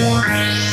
more.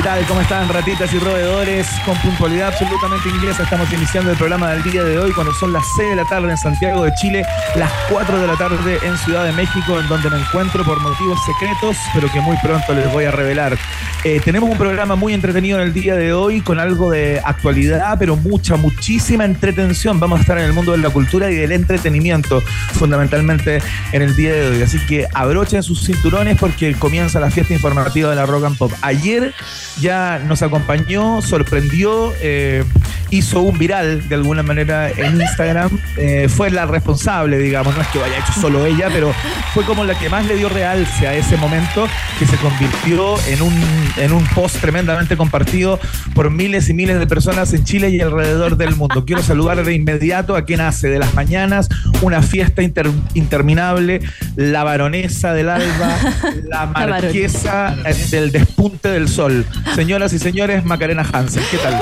¿Qué tal? ¿Cómo están ratitas y roedores? Con puntualidad absolutamente inglesa estamos iniciando el programa del día de hoy cuando son las 6 de la tarde en Santiago de Chile, las 4 de la tarde en Ciudad de México, en donde me encuentro por motivos secretos, pero que muy pronto les voy a revelar. Eh, tenemos un programa muy entretenido en el día de hoy con algo de actualidad, pero mucha, muchísima entretención. Vamos a estar en el mundo de la cultura y del entretenimiento, fundamentalmente en el día de hoy. Así que abrochen sus cinturones porque comienza la fiesta informativa de la Rock and Pop. Ayer ya nos acompañó, sorprendió, eh, hizo un viral de alguna manera en Instagram. Eh, fue la responsable, digamos, no es que vaya hecho solo ella, pero fue como la que más le dio realce a ese momento que se convirtió en un, en un post tremendamente compartido por miles y miles de personas en Chile y alrededor del mundo. Quiero saludar de inmediato a quien hace de las mañanas una fiesta interminable, la baronesa del alba, la marquesa del despunte del sol. Señoras y señores, Macarena Hansen, ¿qué tal?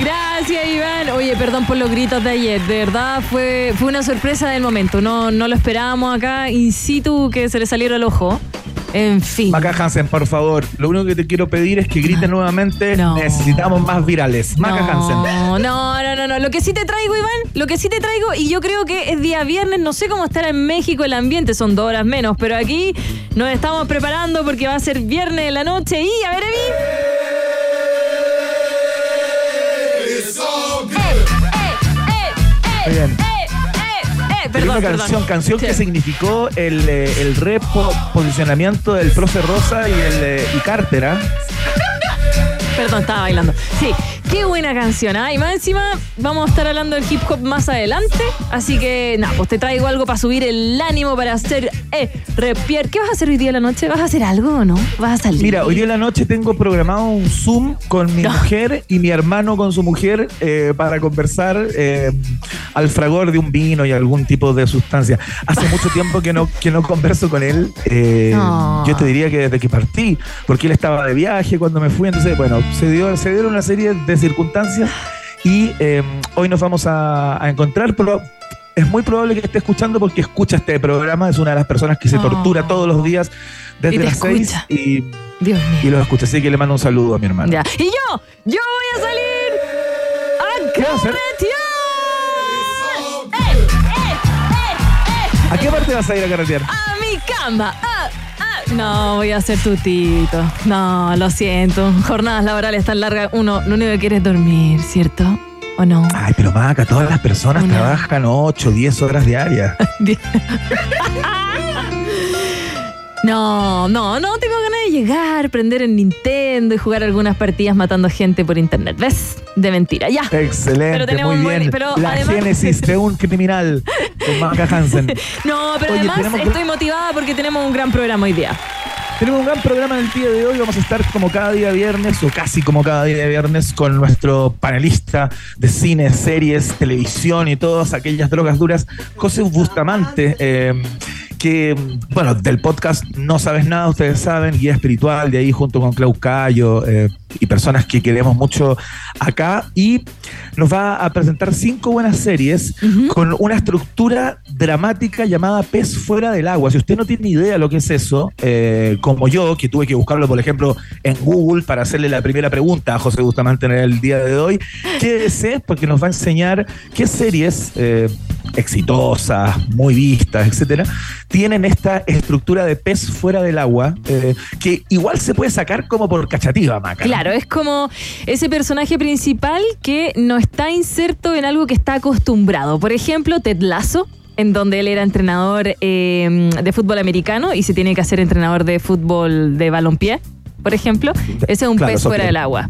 Gracias, Iván. Oye, perdón por los gritos de ayer. De verdad, fue, fue una sorpresa del momento. No, no lo esperábamos acá in situ que se le saliera el ojo. En fin. Maca Hansen, por favor, lo único que te quiero pedir es que grite nuevamente. Necesitamos más virales. Maca Hansen. No, no, no, no. Lo que sí te traigo, Iván, lo que sí te traigo, y yo creo que es día viernes, no sé cómo estará en México el ambiente, son dos horas menos, pero aquí nos estamos preparando porque va a ser viernes de la noche y, a ver, Evi. bien. Perdón, una canción, canción que significó el, eh, el reposicionamiento del profe Rosa y el eh, y Cartera. Perdón, estaba bailando. Sí, Qué buena canción, ¿ah? Y más encima vamos a estar hablando del hip hop más adelante. Así que, nada, pues te traigo algo para subir el ánimo, para hacer. Eh, repier. ¿Qué vas a hacer hoy día en la noche? ¿Vas a hacer algo o no? ¿Vas a salir? Mira, hoy día en la noche tengo programado un Zoom con mi mujer y mi hermano con su mujer eh, para conversar eh, al fragor de un vino y algún tipo de sustancia. Hace mucho tiempo que no, que no converso con él. Eh, yo te diría que desde que partí, porque él estaba de viaje cuando me fui. Entonces, bueno, se, dio, se dieron una serie de circunstancias y em, hoy nos vamos a, encontrar, pero es muy probable que esté escuchando porque escucha este programa, es una de las personas que se tortura oh. todos los días desde las seis y, y lo escucha, así que le mando un saludo a mi hermano. Y yo, yo voy a salir a carretear. ¿A qué parte vas a ir a carretear? A mi cama, no, voy a ser tutito. No, lo siento. Jornadas laborales tan largas. Uno, lo único que quiere es dormir, ¿cierto? ¿O no? Ay, pero Maca, todas las personas trabajan 8, 10 horas diarias. No, no, no tengo ganas de llegar, prender el Nintendo y jugar algunas partidas matando gente por internet. ¿Ves? De mentira, ya. Excelente, muy bien. la génesis de un criminal con Maca Hansen. no, pero además estoy motivada porque tenemos un gran programa hoy día. Tenemos un gran programa el día de hoy. Vamos a estar como cada día viernes, o casi como cada día viernes, con nuestro panelista de cine, series, televisión y todas aquellas drogas duras, José Bustamante. Eh, que, bueno, del podcast No Sabes Nada, ustedes saben, guía espiritual, de ahí junto con Clau Cayo eh, y personas que queremos mucho acá. Y nos va a presentar cinco buenas series con una estructura dramática llamada Pez fuera del agua. Si usted no tiene ni idea de lo que es eso, eh, como yo, que tuve que buscarlo, por ejemplo, en Google para hacerle la primera pregunta a José Bustamante en el día de hoy, quédese porque nos va a enseñar qué series eh, exitosas, muy vistas, etcétera, tienen esta estructura de pez fuera del agua eh, que igual se puede sacar como por cachativa, Maca. Claro, es como ese personaje principal que no está inserto en algo que está acostumbrado. Por ejemplo, Ted Lasso en donde él era entrenador eh, de fútbol americano y se tiene que hacer entrenador de fútbol de balompié, por ejemplo. Ese es un pez fuera del agua.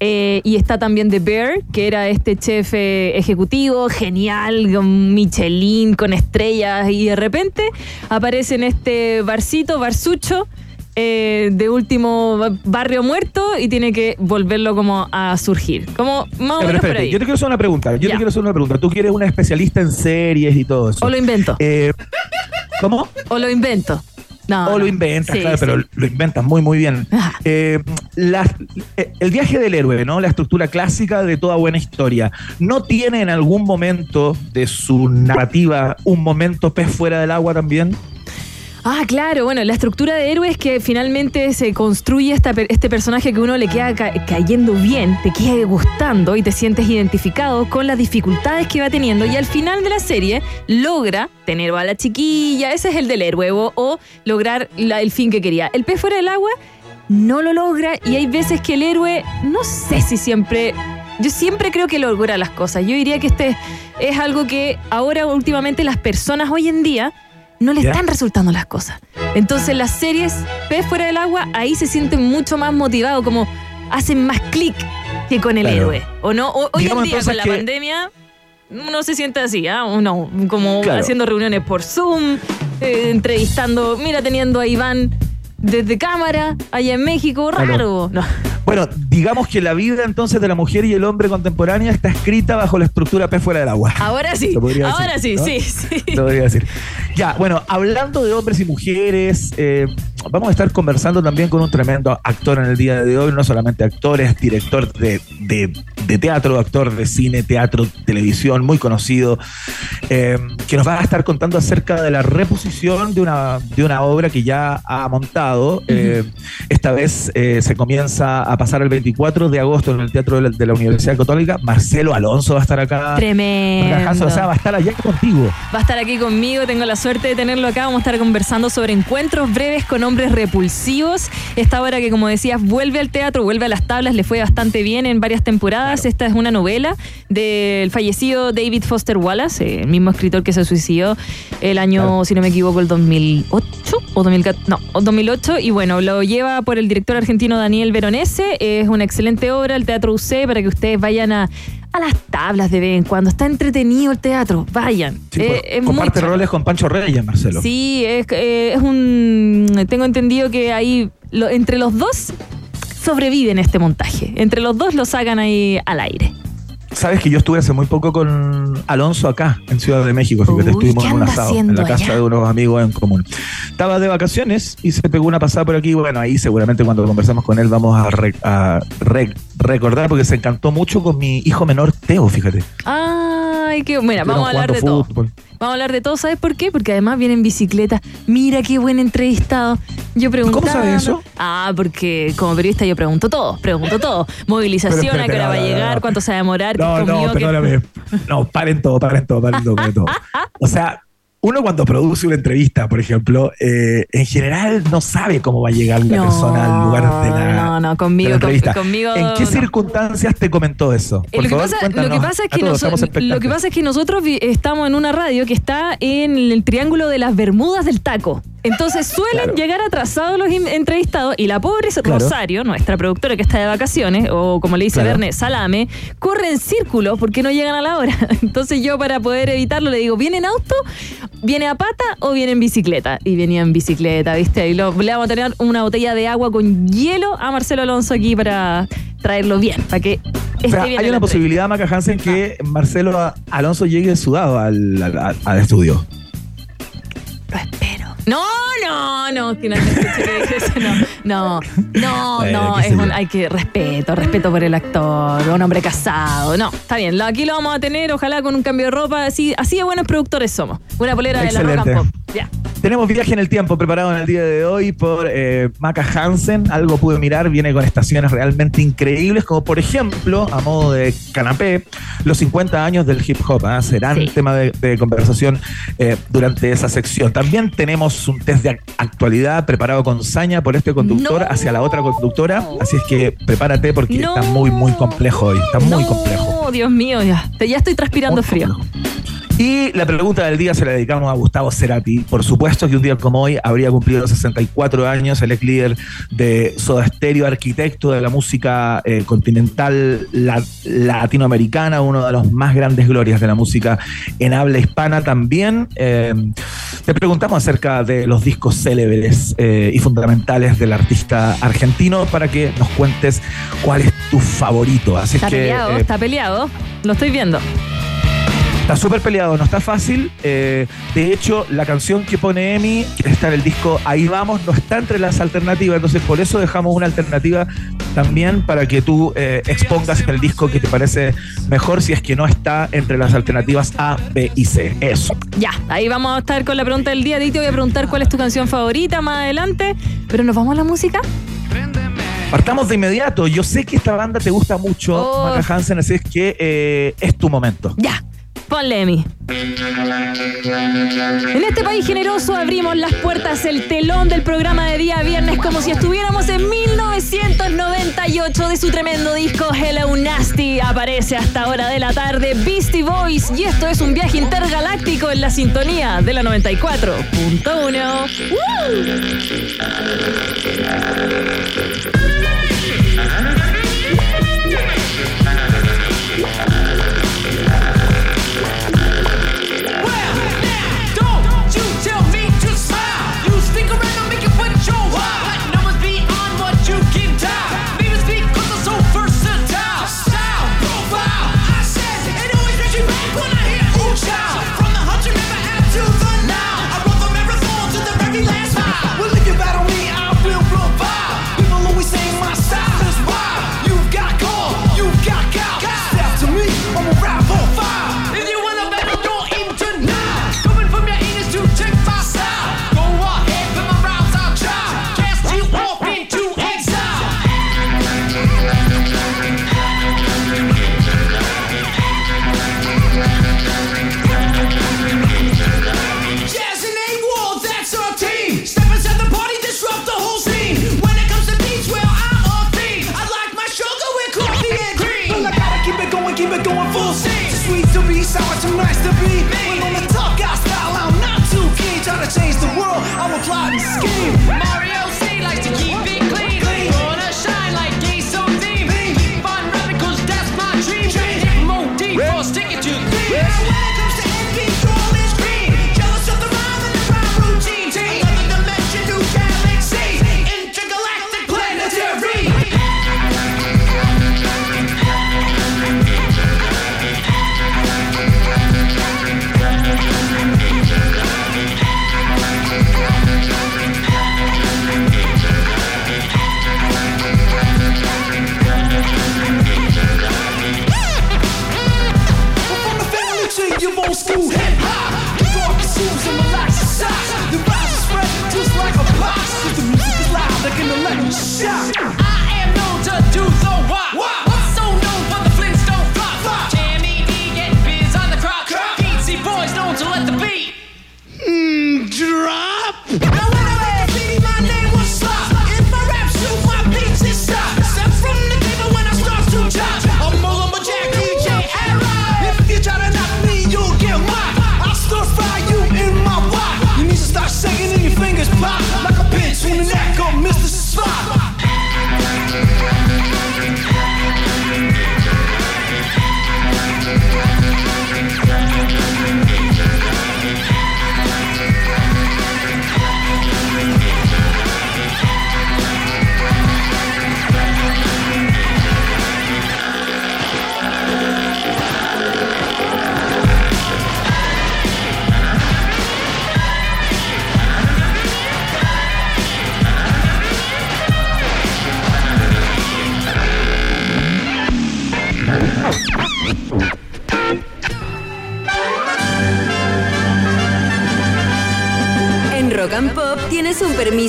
Eh, y está también The Bear, que era este chef eh, ejecutivo, genial, con Michelin, con estrellas, y de repente aparece en este barcito, barsucho, eh, de último barrio muerto y tiene que volverlo como a surgir. Como más Yo te quiero hacer una pregunta. Yo te quiero hacer una pregunta. Tú quieres una especialista en series y todo eso. O lo invento. ¿Cómo? O lo invento. No, o lo inventas, claro, pero lo inventas muy, muy bien. Eh, eh, el viaje del héroe, ¿no? La estructura clásica de toda buena historia. ¿No tiene en algún momento de su narrativa un momento pez fuera del agua también? Ah, claro, bueno, la estructura de héroe es que finalmente se construye este personaje que uno le queda cayendo bien, te queda gustando y te sientes identificado con las dificultades que va teniendo y al final de la serie logra tener a la chiquilla, ese es el del héroe, o, lograr el fin que quería. El pez fuera del agua no lo logra y hay veces que el héroe, no sé si siempre yo siempre creo que logra las cosas. Yo diría que este es algo que ahora últimamente las personas hoy en día no le están resultando las cosas. Entonces las series Pez fuera del agua, ahí se sienten mucho más motivados, como hacen más clic que con el héroe. ¿O no? hoy en día con la pandemia uno se siente así, ¿ah? Uno como haciendo reuniones por Zoom, eh, entrevistando, mira, teniendo a Iván desde cámara, allá en México, raro. Bueno, digamos que la vida entonces de la mujer y el hombre contemporánea está escrita bajo la estructura P fuera del agua. Ahora sí, ahora sí, sí, sí. Lo podría decir. Ya, bueno, hablando de hombres y mujeres, eh, vamos a estar conversando también con un tremendo actor en el día de hoy, no solamente actor, es director de, teatro, actor de cine, teatro, televisión, muy conocido, eh, que nos va a estar contando acerca de la reposición de una, de una obra que ya ha montado. Eh, esta vez se comienza a pasar el 24 de agosto en el Teatro de la, Universidad Católica. Marcelo Alonso va a estar acá. Tremendo. O sea, va a estar allá contigo. Va a estar aquí conmigo, tengo la suerte de tenerlo acá. Vamos a estar conversando sobre encuentros breves con hombres repulsivos. Esta obra que, como decías, vuelve al teatro, vuelve a las tablas, le fue bastante bien en varias temporadas. Esta es una novela del fallecido David Foster Wallace, el mismo escritor que se suicidó el año, si no me equivoco, el 2008 o 2014, no, 2008. Y bueno, lo lleva por el director argentino Daniel Veronese es una excelente obra, el Teatro UC, para que ustedes vayan a, las tablas de vez en cuando. Está entretenido el teatro, vayan. Eh, comparte roles con Pancho Reyes, Marcelo. Sí, es, eh, es un... Tengo entendido que ahí, entre los dos, sobreviven este montaje. Entre los dos lo sacan ahí al aire. Sabes que yo estuve hace muy poco con Alonso acá, en Ciudad de México, fíjate, estuvimos en un asado, en la casa de unos amigos en común. Estaba de vacaciones y se pegó una pasada por aquí. Bueno, ahí seguramente cuando conversamos con él vamos a, recordar, porque se encantó mucho con mi hijo menor, Teo, fíjate. Ay, qué. Mira, vamos a hablar de todo. Vamos a hablar de todo, ¿sabes por qué? Porque además viene en bicicleta. Mira qué buen entrevistado. Yo pregunto. ¿Cómo sabes eso? Ah, porque como periodista yo pregunto todo, pregunto todo. Movilización, a qué hora va a llegar, cuánto se va a demorar. No, no, perdóname. No, paren todo, paren todo, paren todo, paren todo. O sea, uno cuando produce una entrevista, por ejemplo, eh, en general no sabe cómo va a llegar la persona al lugar de la, no, no, conmigo, entrevista. conmigo, ¿En qué circunstancias te comentó eso? lo, que pasa, es que lo, que pasa es que nosotros estamos en una radio que está en el Triángulo de las Bermudas del Taco. Entonces suelen llegar atrasados los entrevistados y la pobre Rosario, nuestra productora que está de vacaciones, o como le dice Verne, Salame, corre en círculo porque no llegan a la hora. Entonces yo para poder evitarlo le digo, ¿viene en auto? ¿Viene a pata o viene en bicicleta? Y venía en bicicleta, ¿viste? Y le vamos a tener una botella de agua con hielo a Marcelo Alonso aquí para traerlo bien, para que esté bien Hay una posibilidad, Maca Hansen, que. Marcelo Alonso llegue sudado al, al estudio. Lo espero. No, no, no, que no, no, no, no, es un, hay que respeto, respeto por el actor, un hombre casado, no, está bien, aquí lo vamos a tener, ojalá con un cambio de ropa, así, así de buenos productores somos, una polera de la rock and pop, ya. Tenemos viaje en el tiempo preparado en el día de hoy por eh, Maca Hansen. Algo pude mirar, viene con estaciones realmente increíbles, como por ejemplo, a modo de canapé, los 50 años del hip hop. ¿ah? Serán tema de, conversación eh, durante esa sección. También tenemos un test de actualidad preparado con saña por este conductor hacia la otra conductora. Así es que prepárate porque está muy, muy complejo hoy. Está muy complejo. Dios mío, ya, ya estoy transpirando frío. Y la pregunta del día se la dedicamos a Gustavo Cerati. Por supuesto que un día como hoy habría cumplido 64 años el ex líder de Soda Stereo, arquitecto de la música eh, continental latinoamericana, uno de los más grandes glorias de la música en habla hispana también. Eh, te preguntamos acerca de los discos célebres eh, y fundamentales del artista argentino para que nos cuentes cuál es tu favorito. Así está peleado, está peleado. Lo estoy viendo. Está súper peleado, no está fácil. Eh, de hecho, la canción que pone Emi, que está en el disco Ahí vamos, no está entre las alternativas. Entonces, por eso dejamos una alternativa también para que tú eh, expongas el disco que te parece mejor si es que no está entre las alternativas A, B y C. Eso. Ya, ahí vamos a estar con la pregunta del día. Di, te voy a preguntar cuál es tu canción favorita más adelante. Pero nos vamos a la música. Partamos de inmediato. Yo sé que esta banda te gusta mucho, Oh. Maca Hansen, así es que eh, es tu momento. Ya, ponle Emi. En este país generoso abrimos las puertas, el telón del programa de día viernes como si estuviéramos en 1998 de su tremendo disco Hello Nasty. Aparece hasta hora de la tarde Beastie Boys y esto es un viaje intergaláctico en la sintonía de la 94.1. plot and scheme.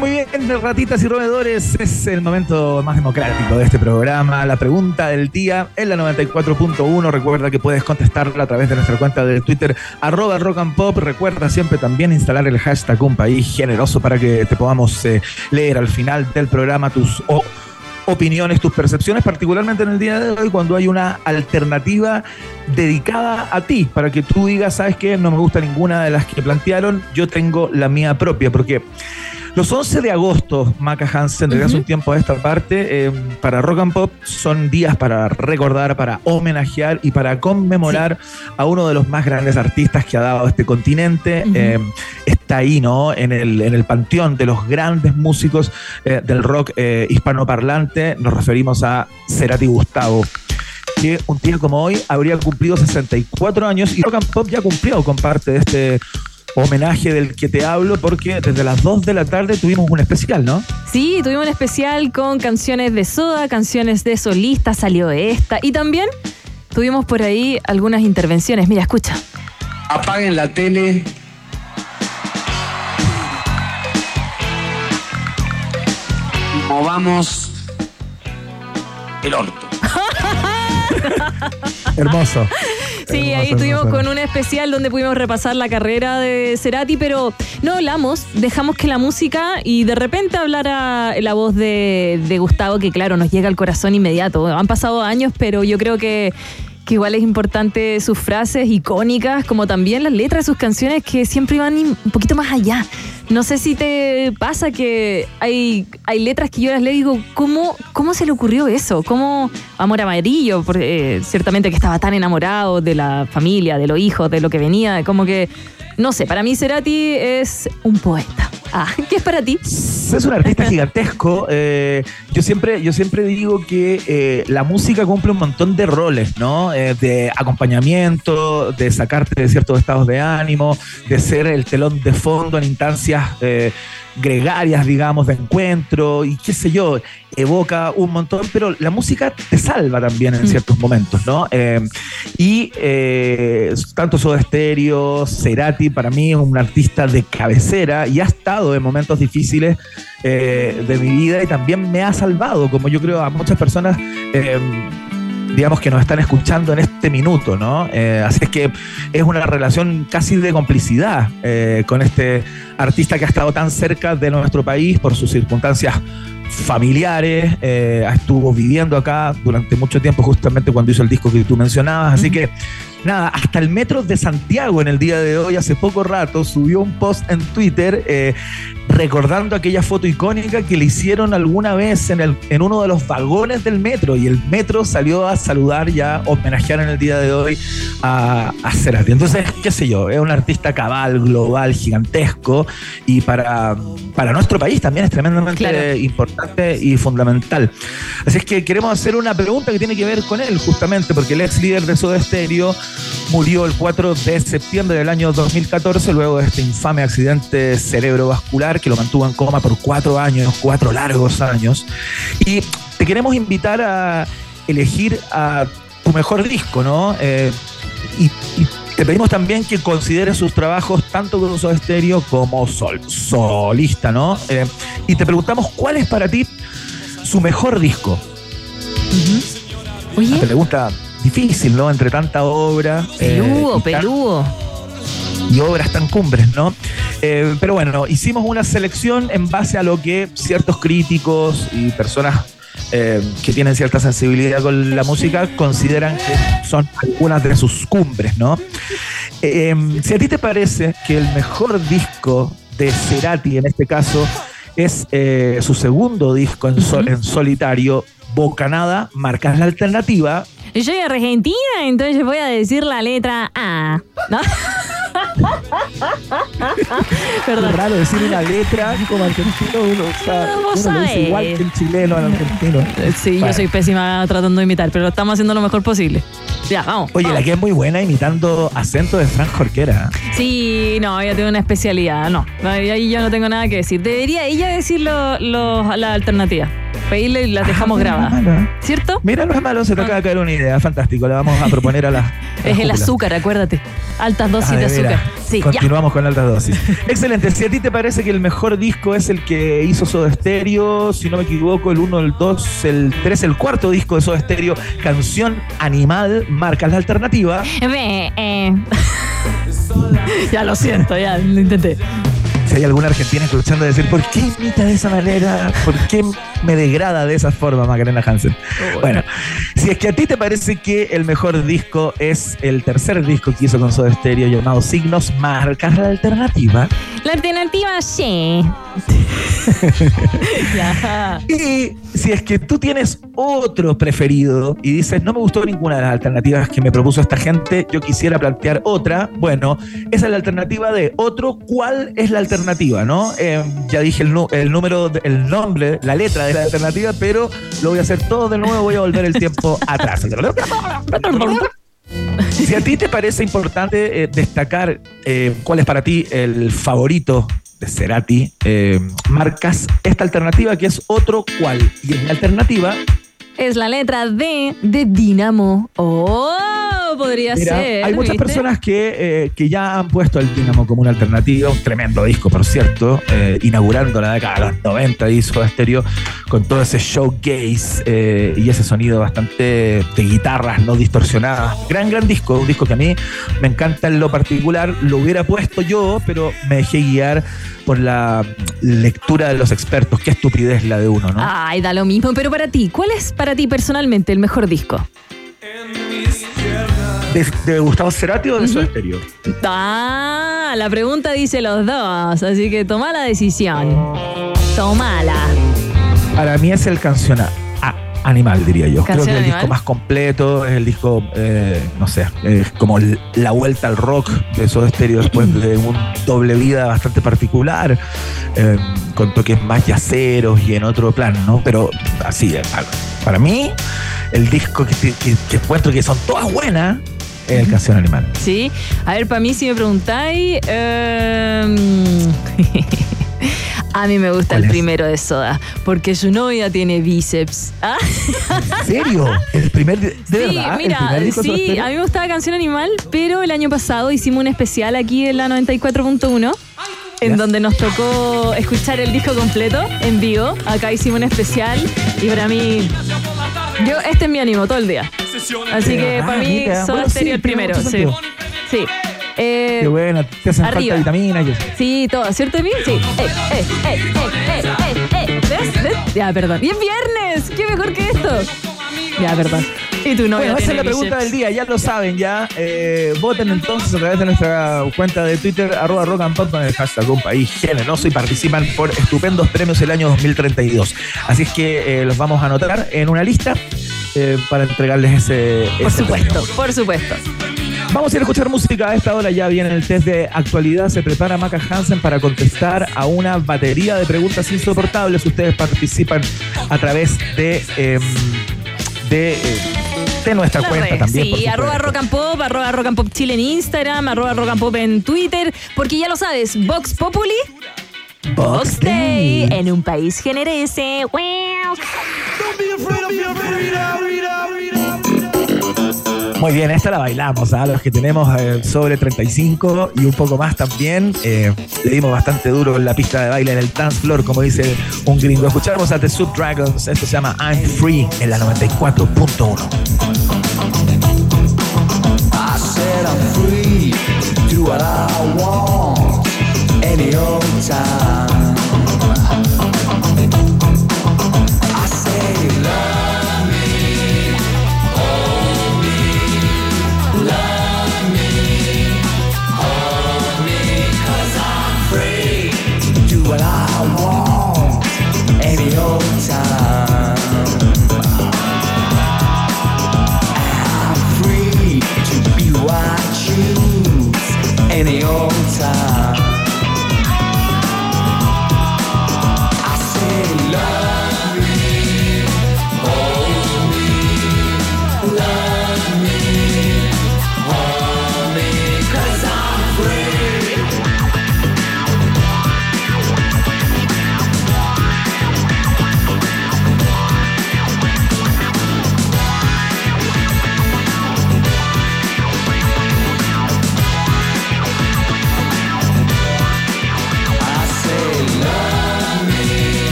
Muy bien, ratitas y roedores. Es el momento más democrático de este programa. La pregunta del día en la 94.1. Recuerda que puedes contestarla a través de nuestra cuenta de Twitter, arroba rock and pop. Recuerda siempre también instalar el hashtag un país generoso para que te podamos eh, leer al final del programa tus opiniones, tus percepciones, particularmente en el día de hoy, cuando hay una alternativa dedicada a ti, para que tú digas, ¿sabes qué? No me gusta ninguna de las que plantearon, yo tengo la mía propia, porque Los 11 de agosto, Maca Hansen, desde hace un tiempo a esta parte, eh, para Rock and Pop son días para recordar, para homenajear y para conmemorar a uno de los más grandes artistas que ha dado este continente. Eh, está ahí, ¿no? En el, en el panteón de los grandes músicos eh, del rock hispanoparlante. Nos referimos a Cerati Gustavo que un día como hoy habría cumplido 64 años y Rock and Pop ya cumplió con parte de este homenaje del que te hablo porque desde las 2 de la tarde tuvimos un especial, ¿no? Sí, tuvimos un especial con canciones de Soda, canciones de solista, salió esta. Y también tuvimos por ahí algunas intervenciones. Mira, escucha. apaguen la tele. Movamos el orto. Hermoso. Sí, Hermoso, ahí estuvimos hermoso. con un especial donde pudimos repasar la carrera de Cerati, pero no hablamos, dejamos que la música y de repente hablara la voz de, de Gustavo, que claro, nos llega al corazón inmediato. Han pasado años, pero yo creo que, que igual es importante sus frases icónicas, como también las letras de sus canciones que siempre van un poquito más allá. No sé si te pasa que hay, hay letras que yo las leo y digo, ¿cómo, ¿cómo se le ocurrió eso? ¿Cómo Amor Amarillo? Porque, eh, ciertamente que estaba tan enamorado de la familia, de los hijos, de lo que venía, como que, no sé, para mí Cerati es un poeta. Ah, ¿qué es para ti? Es un artista gigantesco. eh, yo, siempre, yo siempre digo que eh, la música cumple un montón de roles, ¿no? Eh, de acompañamiento, de sacarte de ciertos estados de ánimo, de ser el telón de fondo en instancias gregarias, digamos, de encuentro y qué sé yo, evoca un montón, pero la música te salva también en Mm. ciertos momentos, ¿no? Eh, y eh, tanto Soda Stereo, Cerati, para mí es un artista de cabecera y ha estado en momentos difíciles eh, de mi vida y también me ha salvado, como yo creo a muchas personas. Digamos que nos están escuchando en este minuto, ¿no? Eh, así es que es una relación casi de complicidad eh, con este artista que ha estado tan cerca de nuestro país por sus circunstancias familiares, eh, estuvo viviendo acá durante mucho tiempo justamente cuando hizo el disco que tú mencionabas, así que nada, hasta el Metro de Santiago en el día de hoy, hace poco rato, subió un post en Twitter eh, recordando aquella foto icónica que le hicieron alguna vez en, el, en uno de los vagones del metro y el metro salió a saludar y a homenajear en el día de hoy a, a Cerati. Entonces, qué sé yo, es un artista cabal, global, gigantesco y para, para nuestro país también es tremendamente Claro. importante y fundamental. Así es que queremos hacer una pregunta que tiene que ver con él, justamente, porque el ex líder de Soda Stereo murió el 4 de septiembre del año 2014 luego de este infame accidente cerebrovascular que lo mantuvo en coma por cuatro años, cuatro largos años. Y te queremos invitar a elegir a tu mejor disco, ¿no? Eh, y, y te pedimos también que consideres sus trabajos tanto con Soda Stereo como sol, solista, ¿no? Eh, y te preguntamos cuál es para ti su mejor disco. Oye, Pregunta difícil, ¿no? Entre tanta obra. eh, peludo, peludo. y obras tan cumbres, ¿no? Eh, pero bueno, hicimos una selección en base a lo que ciertos críticos y personas eh, que tienen cierta sensibilidad con la música consideran que son algunas de sus cumbres, ¿no? Eh, si a ti te parece que el mejor disco de Cerati, en este caso, es eh, su segundo disco en, sol- en solitario, Bocanada, marcas la alternativa. Yo soy argentina, entonces voy a decir la letra A. ¿No? Es Perdón. raro decir una letra como argentino, uno, o sea, uno lo dice igual que el chileno al argentino. Sí, yo soy pésima tratando de imitar, pero lo estamos haciendo lo mejor posible. Ya, vamos. Oye, la vamos. que es muy buena imitando acento de Frank Jorquera. Sí, no, ella tiene una especialidad. No, ahí yo no tengo nada que decir. Debería ella decir lo, lo- la alternativa. Pedirle y dejamos Ah, no es malo. ¿Cierto? Mira, no es malo, se te acaba de caer una idea. Fantástico, la vamos a proponer a las. a Es el cúpulas. azúcar, acuérdate. Altas dosis Ah, de de azúcar. Sí, ya. Continuamos con altas dosis. Excelente. Si a ti te parece que el mejor disco es el que hizo Soda Stereo, si no me equivoco, el 1, el 2, el 3, el cuarto disco de Soda Stereo, Canción Animal, marcas la alternativa. Ve, eh. ya lo siento, ya lo intenté. Si hay alguna argentina escuchando decir, ¿por qué imita de esa manera? ¿Por qué me degrada de esa forma Macarena Hansen? Bueno, si es que a ti te parece que el mejor disco es el tercer disco que hizo con Soda Stereo llamado Signos, marcas la alternativa. La alternativa sí. Y si es que tú tienes otro preferido y dices, no me gustó ninguna de las alternativas que me propuso esta gente, yo quisiera plantear otra, bueno, esa es la alternativa de otro. ¿Cuál es la alternativa? ¿No? Eh, ya dije el, número, el nombre, la letra de la alternativa, pero lo voy a hacer todo de nuevo, voy a volver el tiempo atrás. Si a ti te parece importante eh, destacar eh, cuál es para ti el favorito de Cerati, eh, marcas esta alternativa que es otro cual. Y en la alternativa, Es la letra D de Dinamo. Oh, podría mira, ser. hay muchas ¿viste? personas que, eh, que ya han puesto el Dynamo como una alternativa, un tremendo disco, por cierto, eh, inaugurando la década de los 90 hizo Stereo con todo ese showcase eh, y ese sonido bastante de guitarras no distorsionadas. Gran, gran disco, un disco que a mí me encanta en lo particular. Lo hubiera puesto yo, pero me dejé guiar por la lectura de los expertos. Qué estupidez la de uno, ¿no? Ay, da lo mismo. Pero para ti, ¿cuál es para ti personalmente el mejor disco? ¿De, de Gustavo Cerati o de Soda Stereo? Ah, la pregunta dice los dos, así que toma la decisión. Tomala. Para mí es el a- animal, diría yo. Creo ¿Canción que es el disco más completo, es el disco, eh, no sé, es como la vuelta al rock de Soda Stereo después de un doble vida bastante particular, eh, con toques más yaceros y en otro plan, ¿no? Pero así, eh, para, para mí, el disco que, que- que- que encuentro que son todas buenas es el canción animal. Sí. A ver, para mí, si me preguntáis. em, a mí me gusta ¿Cuál el es? primero de Soda, porque su novia tiene bíceps. Ah, ¿En serio? ¿El primer, de, sí, verdad? ¿El mira, primer sí, a mí me gustaba Canción Animal, pero el año pasado hicimos un especial aquí en la 94.1. En donde nos tocó escuchar el disco completo en vivo. Acá hicimos un especial y para mí, yo este es mi ánimo todo el día. Así que para mí. Soda Bueno, Stereo sí, el primero. Sí. Sí. Eh, Qué buena, te hacen Arriba. falta vitaminas. y eso. Sí, todo, ¿cierto, Emi? Sí. Eh, eh, eh, eh, eh, eh, eh. ¿Ves? ¿Ves? Ya, perdón. Y es viernes. ¿Qué mejor que esto? Ya, perdón. Y tu novia Bueno, esa es tiene la pregunta bíceps. del día, ya lo saben, ya. Eh, voten entonces a través de nuestra cuenta de Twitter, arroba rock and pop con el hashtag un país generoso y participan por estupendos premios el año 2032. Así es que eh, los vamos a anotar en una lista eh, para entregarles ese, Por ese supuesto, premio. por supuesto. Vamos a ir a escuchar música a esta hora. Ya viene el test de actualidad. Se prepara Maca Hansen para contestar a una batería de preguntas insoportables. Ustedes participan a través de, em, de, eh, de nuestra La cuenta red, también. Sí, arroba rock and pop, arroba rock and pop chile en Instagram, arroba rock and pop en Twitter, porque ya lo sabes, Vox Populi, Vox Day, en un país generese. Muy bien, esta la bailamos, a los que tenemos eh, sobre 35 y un poco más también. eh, le dimos bastante duro en la pista de baile, en el dance floor, como dice un gringo. Escuchamos a The Sub Dragons, esto se llama I'm Free en la 94.1.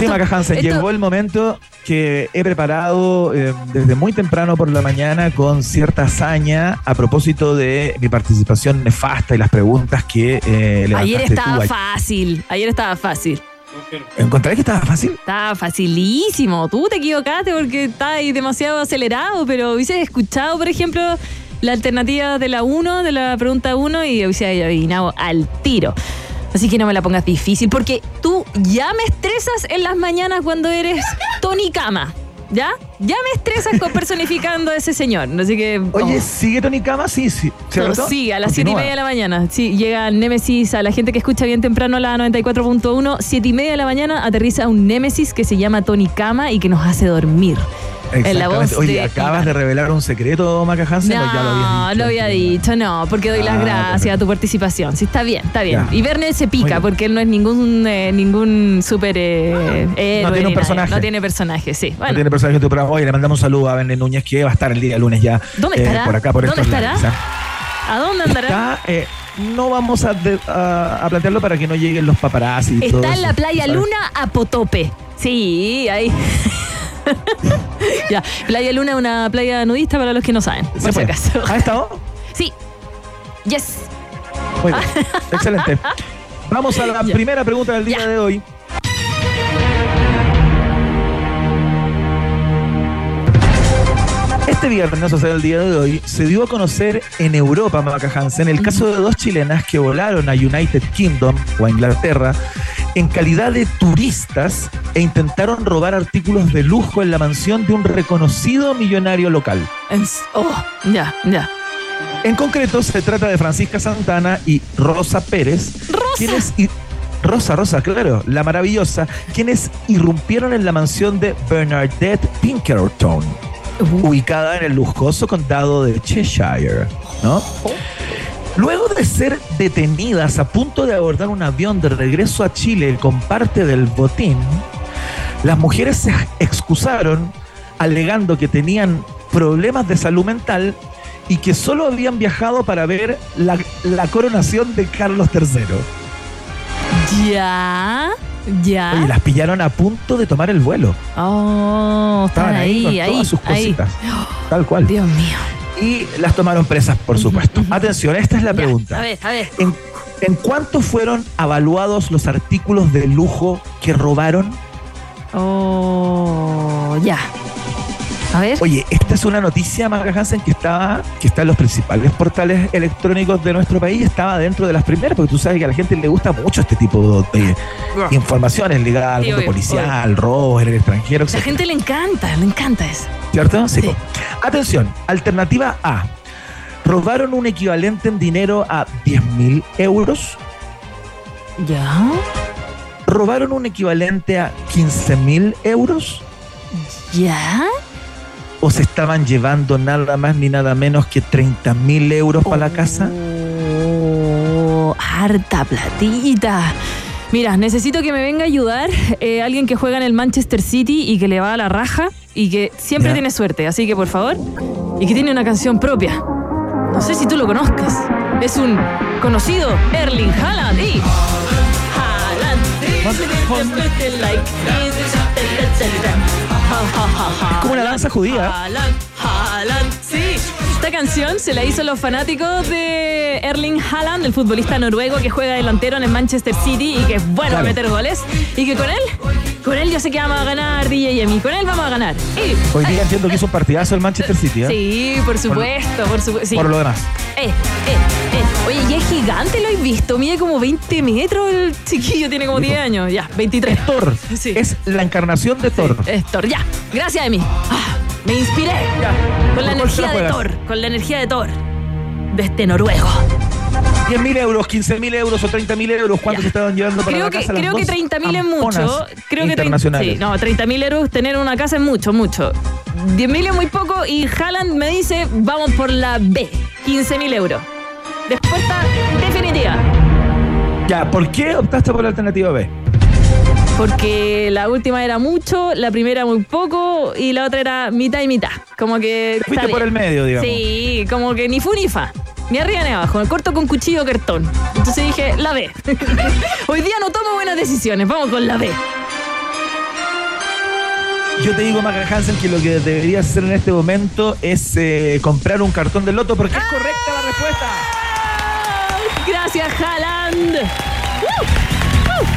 Sí, Maca Hansen, esto- llegó el momento que he preparado eh, desde muy temprano por la mañana con cierta hazaña a propósito de mi participación nefasta y las preguntas que eh, levantaste Ayer estaba tú. fácil. Ayer estaba fácil. ¿Encontré que estaba fácil? Estaba facilísimo. Tú te equivocaste porque estás ahí demasiado acelerado, pero hubieses escuchado, por ejemplo, la alternativa de la 1, de la pregunta 1, y hubiese adivinado al tiro. Así que no me la pongas difícil, porque tú ya me estresas en las mañanas cuando eres Tony Kama. ¿Ya? Ya me estresas con personificando a ese señor. Así que. Oye, oh. ¿sigue Tony Kama? Sí, sí. ¿cierto? sí, a las 7 y media de la mañana. Sí, llega Némesis a la gente que escucha bien temprano a la 94.1. 7 y media de la mañana aterriza un Némesis que se llama Tony Kama y que nos hace dormir. En la voz. Oye, de acabas de revelar un secreto, Maca Hansen, o ya lo habías No, dicho? lo había dicho, no, porque doy las Ah, gracias perfecto. a tu participación. Sí, está bien, está bien. Ya. Y Verne se pica porque él no es ningún eh, ningún super eh, héroe No tiene un personaje. No tiene personaje, sí. No Bueno, tiene personaje en tu programa. Oye, le mandamos un saludo a Bené Núñez que va a estar el día lunes ya. ¿Dónde eh, estará? por acá, por ¿Dónde estará? ¿ah? ¿a dónde andará? Está, eh, no vamos a, de- a- a plantearlo para que no lleguen los paparazzi. Está en la playa ¿sabes? Luna a Potope. Sí, ahí. ya, Playa Luna es una playa nudista para los que no saben, por si acaso. ¿Ha estado? Sí. Yes. Muy bien. Excelente. Vamos a la Ya. primera pregunta del día Ya. de hoy. Este viernes, o sea, el día de hoy, se dio a conocer en Europa, Maca Hansen, el caso de dos chilenas que volaron a United Kingdom o a Inglaterra en calidad de turistas e intentaron robar artículos de lujo en la mansión de un reconocido millonario local. Oh, ya, ya. En concreto, se trata de Francisca Santana y Rosa Pérez, Rosa. quienes Rosa, Rosa, claro, la maravillosa, quienes irrumpieron en la mansión de Bernadette Pinkerton, Uh, ubicada en el lujoso condado de Cheshire, ¿no? Luego de ser detenidas a punto de abordar un avión de regreso a Chile con parte del botín, las mujeres se excusaron alegando que tenían problemas de salud mental y que solo habían viajado para ver la, la coronación de Carlos III. ya. Ya. Oye, las pillaron a punto de tomar el vuelo. Oh, Estaban ahí, con ahí, todas sus ahí. cositas. Tal cual. Dios mío. Y las tomaron presas, por supuesto. Atención, esta es la Ya, pregunta. A ver, a ver. ¿En, en cuánto fueron avaluados los artículos de lujo que robaron? Oh, ya. A ver. Oye, esta es una noticia, Maga Hansen, que estaba, que está en los principales portales electrónicos de nuestro país, estaba dentro de las primeras, porque tú sabes que a la gente le gusta mucho este tipo de informaciones ligadas al Sí, mundo obvio, policial, robos en el extranjero, La etc. gente le encanta, le encanta eso. ¿Cierto? Sí. Sí. Atención, alternativa A. Robaron un equivalente en dinero a 10 mil euros. Ya. Robaron un equivalente a 15 mil euros. Ya. ¿O se estaban llevando nada más ni nada menos que 30 mil euros para la casa? Oh, harta platita. Mira, necesito que me venga a ayudar eh, alguien que juega en el Manchester City y que le va a la raja y que siempre Ya. tiene suerte. Así que por favor, y que tiene una canción propia. No sé si tú lo conozcas. Es un conocido Erling Haaland y. Es como una danza judía. Sí. Esta canción se la hizo los fanáticos de Erling Haaland, el futbolista noruego que juega delantero en el Manchester City y que es bueno Claro. a meter goles. Y que con él, con él yo sé que vamos a ganar, DJ y a mí. Con él vamos a ganar. Y, Hoy día entiendo que hizo un partidazo el Manchester City, ¿eh? sí, por supuesto, por supuesto. sí. Por lo demás. Eh, eh, eh. Oye, y es gigante, lo he visto. Mide como 20 metros el chiquillo, tiene como 10 años. Ya, 23. Es Thor. Sí. Es la encarnación de Thor. Es Thor, ya. Gracias, Emi. Ah, me inspiré. Con la ¿Por cuál se la energía de? Thor. Con la energía de Thor. De este noruego. 10 mil euros, 15 mil euros o 30 mil euros, ¿cuánto Ya. se estaban llevando para Creo la que, casa? creo que dos 30 mil es mucho. Creo que 30, internacionales. sí, no, 30 mil euros tener una casa es mucho, mucho. 10 mil es muy poco y Haaland me dice, vamos por la B. 15 mil euros. Respuesta definitiva. Ya, ¿por qué optaste por la alternativa B? Porque la última era mucho, la primera muy poco y la otra era mitad y mitad. Como que. Te fuiste por el medio, digamos. Sí, como que ni fu ni fa. Ni arriba ni abajo. Me corto con cuchillo cartón. Entonces dije, la B. Hoy día no tomo buenas decisiones. Vamos con la B. Yo te digo, Maca Hansen, que lo que deberías hacer en este momento es eh, comprar un cartón de loto porque es correcta la respuesta. Gracias, Haaland.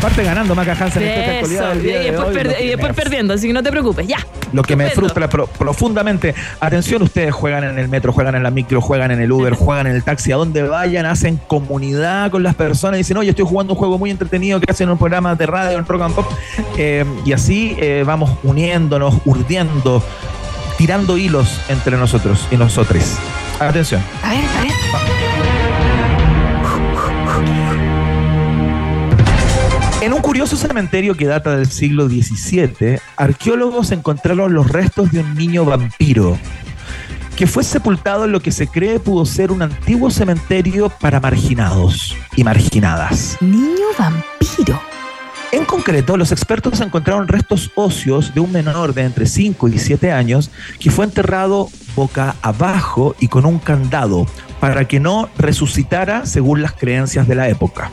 Parte ganando Maca Hansen en esta Eso. actualidad del Y de después, hoy, perdi- lo que y después me- perdiendo, así que no te preocupes. Ya. Lo que me frustra pro- profundamente. Atención, ustedes juegan en el metro, juegan en la micro, juegan en el Uber, juegan en el taxi, a donde vayan, hacen comunidad con las personas. Dicen, oye, estoy jugando un juego muy entretenido que hacen un programa de radio en Rock and Pop. Eh, y así eh, vamos uniéndonos, urdiendo, tirando hilos entre nosotros y nosotros. Atención. A ver, a ver. En un curioso cementerio que data del siglo XVII, arqueólogos encontraron los restos de un niño vampiro que fue sepultado en lo que se cree pudo ser un antiguo cementerio para marginados y marginadas. Niño vampiro. En concreto, los expertos encontraron restos óseos de un menor de entre 5 y 7 años que fue enterrado boca abajo y con un candado para que no resucitara según las creencias de la época.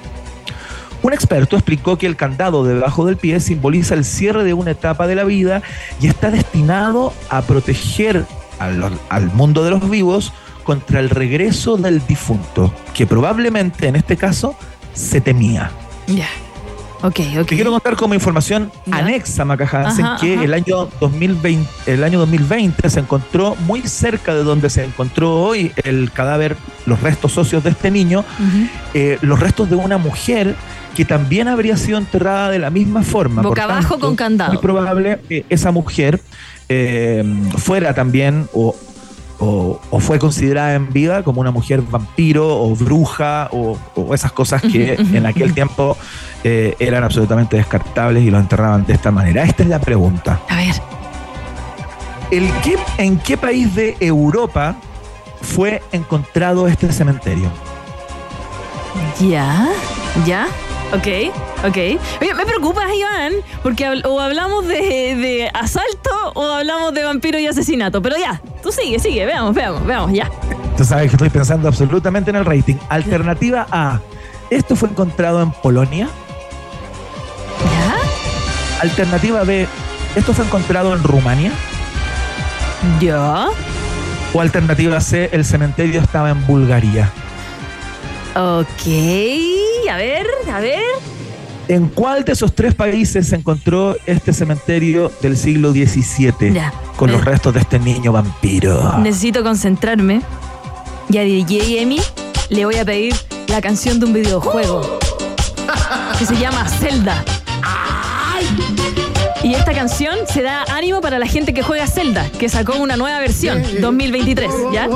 Un experto explicó que el candado debajo del pie simboliza el cierre de una etapa de la vida y está destinado a proteger al, al mundo de los vivos contra el regreso del difunto, que probablemente en este caso se temía. Ya. Ok, ok. Te quiero contar como información Ya. anexa, Maca Hansen, Ajá, que ajá. el año 2020, el año 2020 se encontró muy cerca de donde se encontró hoy el cadáver, los restos óseos de este niño, Ujú. eh, los restos de una mujer que también habría sido enterrada de la misma forma. Boca Por abajo tanto, con candado. Muy probable que esa mujer eh, fuera también o, o- o fue considerada en vida como una mujer vampiro o bruja o, o esas cosas que en aquel tiempo eh, eran absolutamente descartables y lo enterraban de esta manera. Esta es la pregunta. A ver. ¿El qué, ¿En qué país de Europa fue encontrado este cementerio? Ya, ya, ok, ok. Oye, me preocupas, Iván, porque habl- o hablamos de, de asalto o hablamos de vampiro y asesinato. Pero ya, tú sigue, sigue, veamos, veamos, veamos, ya. Tú sabes que estoy pensando absolutamente en el rating. Alternativa A. Esto fue encontrado en Polonia. ¿Ya? Alternativa B. Esto fue encontrado en Rumania. ¿Ya? O alternativa C. El cementerio estaba en Bulgaria. Ok, a ver, a ver. ¿En cuál de esos tres países se encontró este cementerio del siglo XVII Ya. con los Eh. restos de este niño vampiro? Necesito concentrarme. Y a DJ Emi le voy a pedir la canción de un videojuego que se llama Zelda. Y esta canción se da ánimo para la gente que juega Zelda, que sacó una nueva versión 2023, ¿ya?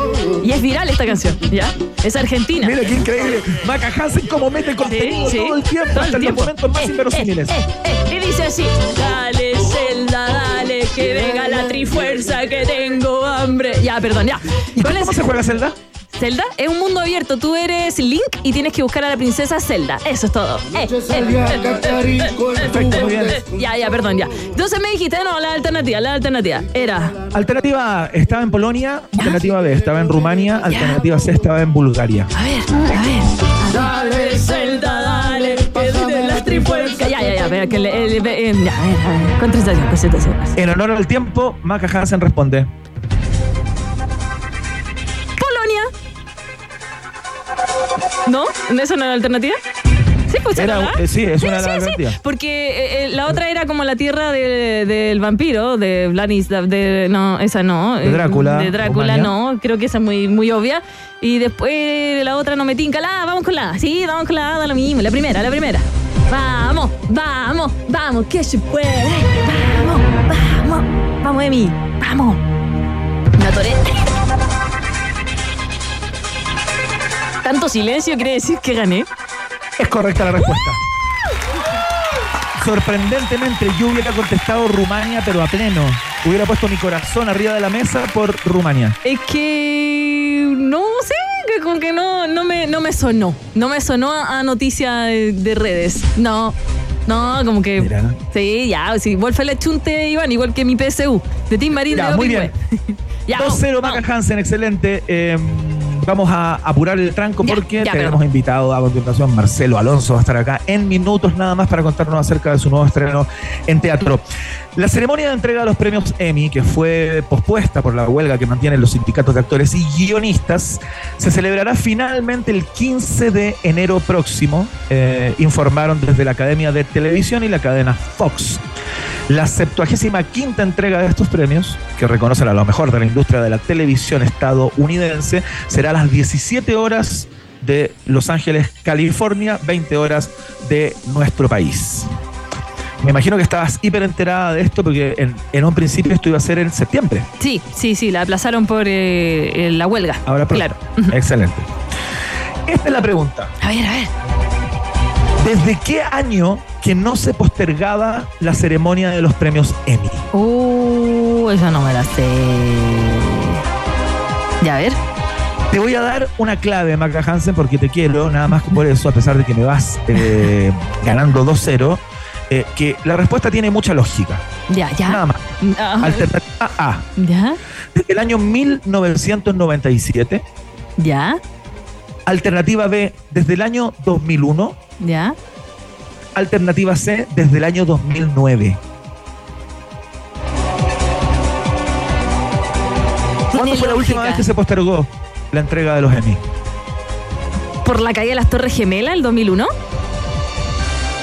Y es viral esta canción, ¿ya? Es argentina. Mira qué increíble. Maca Hansen como mete contenido sí. todo el tiempo, Todo el hasta los momentos más Eh, inverosímiles. eh, eh, eh. Y dice así, dale Zelda, dale, Que venga la trifuerza, que tengo hambre. Ya, perdón, ya. ¿Y ¿Cuál cómo es? se juega Zelda? Zelda es un mundo abierto. Tú eres Link y tienes que buscar a la princesa Zelda. Eso es todo. Eh, eh, eh, Perfecto, muy bien. Ya, ya, perdón, ya. Entonces me dijiste, no, la alternativa, la alternativa. Era. Alternativa A estaba en Polonia, alternativa B estaba en Rumania, alternativa C estaba en Bulgaria. A ver, a ver. Dale, Zelda, dale. Que las trifuerzas. Ya, ya, ya. Espera, que le, ya, a ver, a ver. Concentración, concentración. En honor al tiempo, Maca Hansen responde. ¿No? ¿Eso no era la alternativa? Sí, pues Era- eh, sí, es una de las sí. Porque eh, eh, la otra era como la tierra de- del vampiro, de Vladislav, de no, esa no. De eh, Drácula, De Drácula no, creo que esa es muy, muy obvia. Y después la otra no me tinca. La, vamos con la, sí, vamos con la, da lo mismo, la primera, la primera. Vamos, vamos, vamos, que se puede. Vamos, vamos, vamos, Emi, vamos. Me Tanto silencio quiere decir que gané. Es correcta la respuesta. Sorprendentemente, yo hubiera contestado Rumania, pero a pleno. Hubiera puesto mi corazón arriba de la mesa por Rumania. Es que no sé, que como que no, no, me, no me sonó. No me sonó a, a noticia de, de redes. No, no, como que. Mira. Sí, ya, sí, Wolf le chunte, Iván, igual que mi PSU. De Team Marín Ya, de muy. Ya, 2-0 vamos, Maca Hansen, excelente. Eh, vamos a apurar el tranco Ya, porque ya, tenemos perdón. invitado a continuación Marcelo Alonso va a estar acá en minutos nada más para contarnos acerca de su nuevo estreno en teatro. La ceremonia de entrega de los premios Emmy, que fue pospuesta por la huelga que mantienen los sindicatos de actores y guionistas, se celebrará finalmente el 15 de enero próximo, eh, informaron desde la Academia de Televisión y la cadena Fox. La 75 quinta entrega de estos premios, que reconocen a lo mejor de la industria de la televisión estadounidense, será a las 17 horas de Los Ángeles, California, 20 horas de nuestro país. Me imagino que estabas hiper enterada de esto porque en, en un principio esto iba a ser en septiembre. Sí, sí, sí, la aplazaron por eh, la huelga. Ahora pronto. Claro. Excelente. Esta es la pregunta. A ver, a ver. ¿Desde qué año que no se postergaba la ceremonia de los premios Emmy? Uh, esa no me la sé. Ya, a ver. Te voy a dar una clave, Maca Hansen, porque te quiero, nada más que por eso, a pesar de que me vas eh, ganando 2-0, eh, que la respuesta tiene mucha lógica. Ya, ya. Nada más. Ah, Alternativa A, ya, desde el año 1997. ya, Alternativa B, desde el año 2001. ya. Alternativa C, desde el año 2009. ¿Cuándo fue la última vez que se postergó la entrega de los Emmy? ¿Por la caída de las Torres Gemelas, el 2001?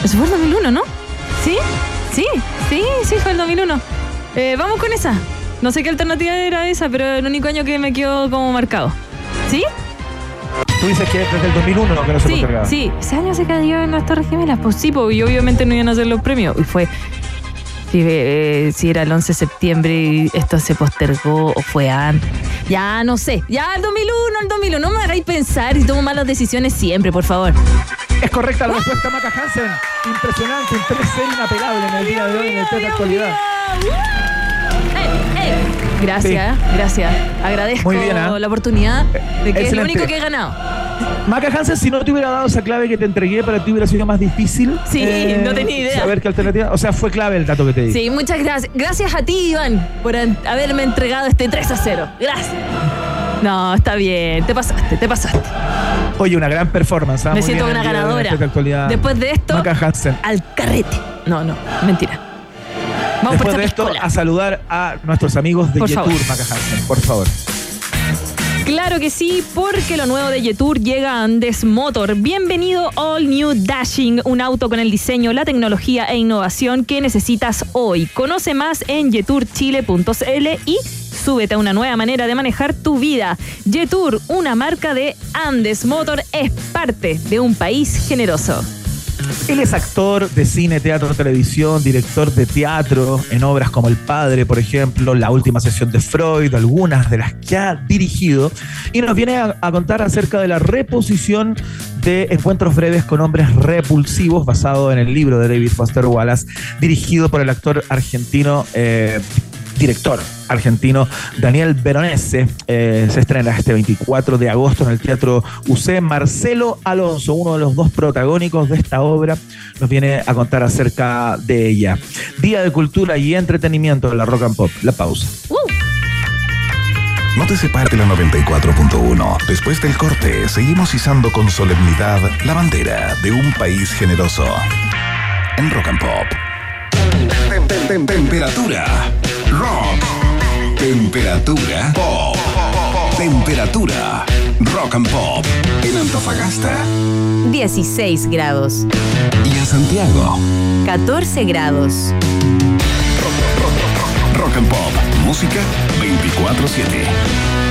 Eso fue el 2001, ¿no? ¿Sí? Sí, sí, sí, fue el 2001. Eh, vamos con esa. No sé qué alternativa era esa, pero el único año que me quedó como marcado. ¿Sí? Tú dices que desde el 2001 que no se Sí, postergaba. sí. Ese año se cayó en las Torres Gemelas. Pues sí, pues, y obviamente no iban a hacer los premios. Y fue. Si, eh, si era el 11 de septiembre y esto se postergó o fue antes. Ya no sé. Ya el 2001, el 2001. No me hagáis pensar y tomo malas decisiones siempre, por favor. Es correcta la respuesta, Maca Hansen. Impresionante, un 3-0 inapelable en el día de hoy en el de actualidad. Eh, eh. Gracias, gracias. Agradezco Muy bien, ¿ah? la oportunidad de que es lo único que he ganado. Maca Hansen, si no te hubiera dado esa clave que te entregué, para ti hubiera sido más difícil. eh, Sí, no tenía idea. Saber qué alternativa. O sea, fue clave el dato que te di. Sí, muchas gracias. Gracias a ti, Iván, por haberme entregado este 3 a 0. Gracias. No, está bien. Te pasaste, te pasaste. Oye, una gran performance. ¿ah? Me Muy siento bien una ganadora. de. Después de esto, Maca Hansen. al carrete. No, no, mentira. Vamos Después por de esto, piscola. a saludar a nuestros amigos de Por Yetur, por favor. Claro que sí, porque lo nuevo de Yetur llega a Andes Motor. Bienvenido All New Dashing, un auto con el diseño, la tecnología e innovación que necesitas hoy. Conoce más en yeturchile.cl y súbete a una nueva manera de manejar tu vida. Yetur, una marca de Andes Motor, es parte de un país generoso. Él es actor de cine, teatro, televisión, director de teatro en obras como El Padre, por ejemplo, La Última Sesión de Freud, algunas de las que ha dirigido, y nos viene a, contar acerca de la reposición de Encuentros Breves con Hombres Repulsivos, basado en el libro de David Foster Wallace, dirigido por el actor argentino eh, director argentino Daniel Veronese. Eh, se estrena este 24 de agosto en el Teatro UC. Marcelo Alonso, uno de los dos protagónicos de esta obra, nos viene a contar acerca de ella. Día de Cultura y Entretenimiento de la Rock and Pop. La pausa. No te separes de la 94.1. Después del corte, seguimos izando con solemnidad la bandera de un país generoso. En Rock and Pop. Tem- tem- tem- temperatura. Rock. Temperatura. Pop. Temperatura. Rock and Pop. En Antofagasta 16 grados, y en Santiago. 14 grados. Rock and Pop. Música 24-7.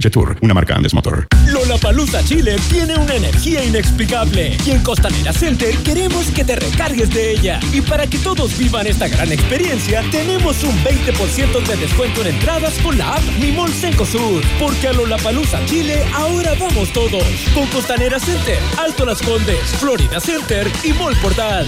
Una marca Andes Motor. Lollapalooza Chile tiene una energía inexplicable y en Costanera Center queremos que te recargues de ella. Y para que todos vivan esta gran experiencia, tenemos un 20% de descuento en entradas con la app Mi Mall Cencosud. Porque a Lollapalooza Chile ahora vamos todos. Con Costanera Center, Alto Las Condes, Florida Center y Mall Portal.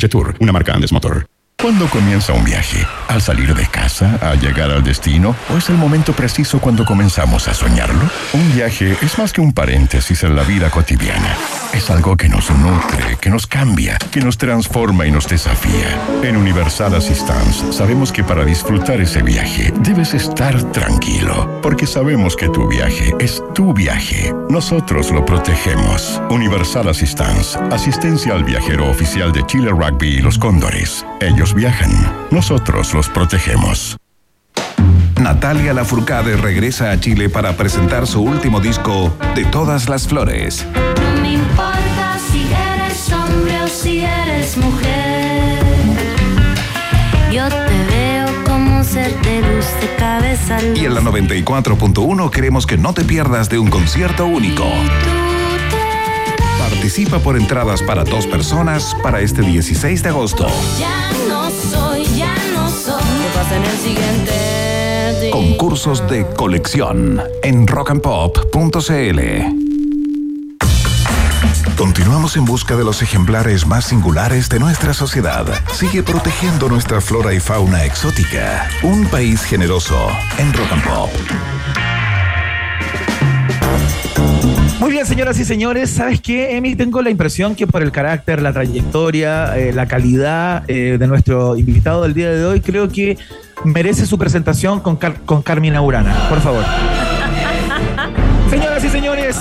Jetour, una marca Andes Motor. ¿Cuándo comienza un viaje? ¿Al salir de casa? ¿Al llegar al destino? ¿O es el momento preciso cuando comenzamos a soñarlo? Un viaje es más que un paréntesis en la vida cotidiana. Es algo que nos nutre, que nos cambia, que nos transforma y nos desafía. En Universal Assistance sabemos que para disfrutar ese viaje debes estar tranquilo, porque sabemos que tu viaje es tu viaje. Nosotros lo protegemos. Universal Assistance, asistencia al viajero oficial de Chile Rugby y los Cóndores. Ellos viajan, nosotros los protegemos. Natalia Lafourcade regresa a Chile para presentar su último disco, De todas las flores. No me importa si eres hombre o si eres mujer. Yo te veo como un ser de luz de cabeza Y en la luz. 94.1 queremos que no te pierdas de un concierto único. Participa por entradas para dos personas para este 16 de agosto. Ya no soy, ya no soy. ¿Qué pasa en el siguiente? día? Concursos de colección en rockandpop.cl. Continuamos en busca de los ejemplares más singulares de nuestra sociedad. Sigue protegiendo nuestra flora y fauna exótica. Un país generoso en Rock and Pop. Muy bien, señoras y señores, ¿sabes qué, Emi? Tengo la impresión que por el carácter, la trayectoria, eh, la calidad eh, de nuestro invitado del día de hoy, creo que merece su presentación con, Car- con Carmina Urana. Por favor. Señoras y señores,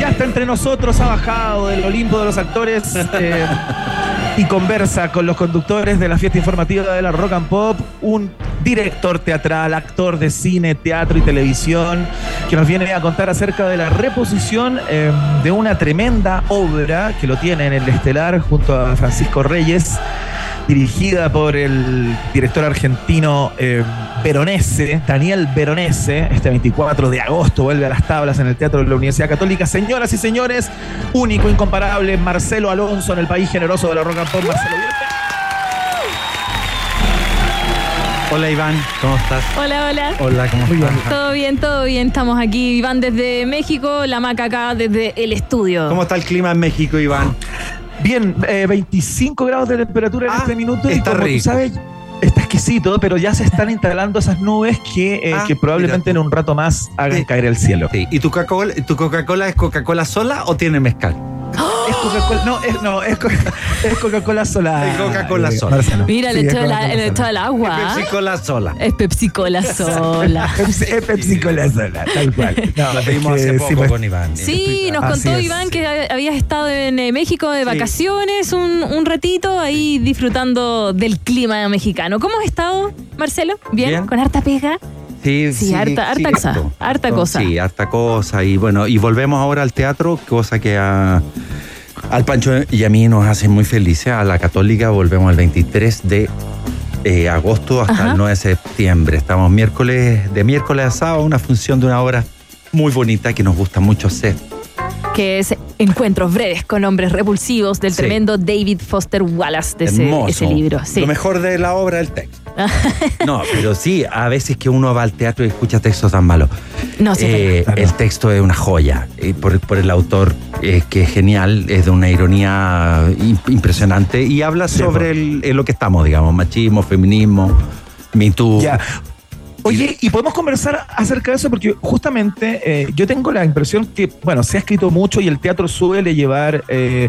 ya está entre nosotros, ha bajado del Olimpo de los actores eh, y conversa con los conductores de la fiesta informativa de la Rock and Pop, un director teatral, actor de cine, teatro y televisión, que nos viene a contar acerca de la reposición eh, de una tremenda obra que lo tiene en el estelar junto a Francisco Reyes dirigida por el director argentino eh, Veronese, Daniel Veronese. Este 24 de agosto vuelve a las tablas en el Teatro de la Universidad Católica. Señoras y señores, único, incomparable, Marcelo Alonso en el país generoso de la rock and pop. Marcelo, Hola Iván, ¿cómo estás? Hola, hola. Hola, ¿cómo estás? Todo bien, todo bien. Estamos aquí, Iván desde México, la maca acá desde el estudio. ¿Cómo está el clima en México, Iván? Bien, eh, 25 grados de temperatura en este minuto. y está como rico. tú sabes, está exquisito, pero ya se están instalando esas nubes que, eh, Ah, que probablemente en un rato más hagan caer el cielo. Sí. ¿Y tu Coca-Cola, tu Coca-Cola es Coca-Cola sola o tiene mezcal? Es Coca-Cola. No, es, no, es, Co- es Coca-Cola sola. Es Coca-Cola sola. Mira, le Sí, es le echó el agua. ¿ah? Pepsi Cola sola. Es Pepsi Cola sola. Pepsi, es Pepsi Cola sola, tal cual. No, es pedimos hace sí, poco pues, con Iván. Sí, nos Así contó es. Iván que habías estado en eh, México de vacaciones un, un ratito ahí disfrutando del clima mexicano. ¿Cómo has estado, Marcelo? ¿Bien? Bien. ¿Con harta pega? Sí, Sí, harta- harta cosa, harta cosa. Sí, harta cosa. Y bueno, y volvemos ahora al teatro, cosa que a- al Pancho y a mí nos hace muy felices. A la Católica volvemos el 23 de eh, agosto hasta Ajá. el 9 de septiembre. Estamos miércoles, de miércoles a sábado, una función de una obra muy bonita que nos gusta mucho hacer. Que es Encuentros breves con hombres repulsivos del Sí. tremendo David Foster Wallace de ese, libro. Sí. Lo mejor de la obra el texto. No, pero sí, a veces que uno va al teatro y escucha textos tan malos. No, sí, Eh, claro. El texto es una joya eh, por, por el autor, eh, que es genial, es de una ironía im- impresionante y habla sobre el- lo que estamos, digamos, machismo, feminismo, Me Too. Ya. Oye, y podemos conversar acerca de eso porque justamente eh, yo tengo la impresión que, bueno, se ha escrito mucho y el teatro suele llevar eh,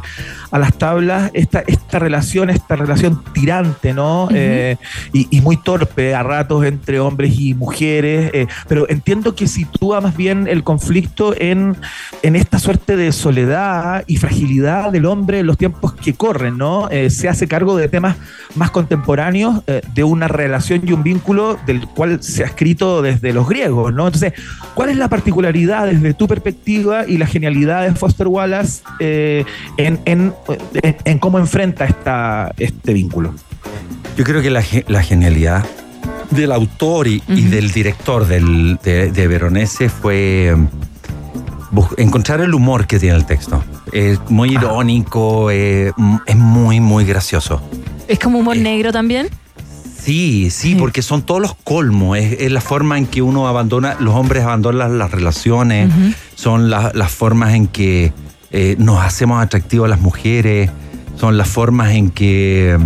a las tablas esta, esta relación, esta relación tirante, ¿no? Eh, y, y muy torpe a ratos entre hombres y mujeres, eh, pero entiendo que sitúa más bien el conflicto en, en esta suerte de soledad y fragilidad del hombre en los tiempos que corren, ¿no? Se hace cargo de temas más contemporáneos de una relación y un vínculo del cual se escrito desde los griegos, ¿no? Entonces, ¿cuál es la particularidad desde tu perspectiva y la genialidad de Foster Wallace eh, en, en- en- en cómo enfrenta esta, este vínculo? Yo creo que la, la genialidad del autor y, y del director del- de, de Veronese fue bus- encontrar el humor que tiene el texto. Es muy irónico, eh, mm, es muy, muy gracioso. ¿Es como humor negro también? Sí, sí, porque son todos los colmos. Es, es la forma en que uno abandona, los hombres abandonan las relaciones, son la- las formas en que eh, nos hacemos atractivos a las mujeres, son las formas en que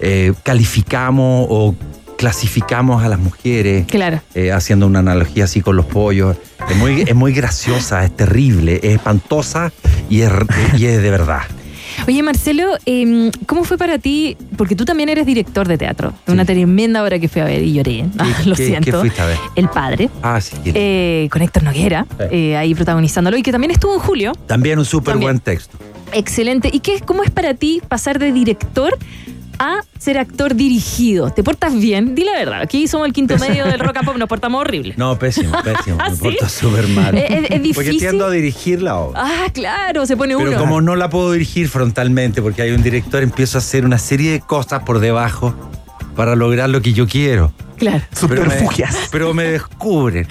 eh, calificamos o clasificamos a las mujeres. Claro. eh, haciendo una analogía así con los pollos. Es muy, es muy graciosa, es terrible, es espantosa y es, y es de verdad. Oye, Marcelo, em, ¿cómo fue para ti? Porque tú también eres director de teatro. de Una tremenda obra que fui a ver y lloré. Lo ¿Qué- siento. ¿Qué fuiste a ver? El padre, Ah, sí. eh, con Héctor Noguera, eh, ahí protagonizándolo, y que también estuvo en julio. También un súper buen texto. Excelente. ¿Y qué, cómo es para ti pasar de director a ser actor dirigido? ¿Te portas bien? Di la verdad. Aquí somos el quinto medio del rock and pop, nos portamos horrible. No, pésimo, pésimo. ¿Ah, Me sí? porto súper mal. ¿Es- es- es Porque difícil? tiendo a dirigir la obra. Ah, claro, se pone Pero uno. como no la puedo dirigir frontalmente porque hay un director, empiezo a hacer una serie de cosas por debajo para lograr lo que yo quiero. Claro. Pero me, Subterfugias. pero me descubren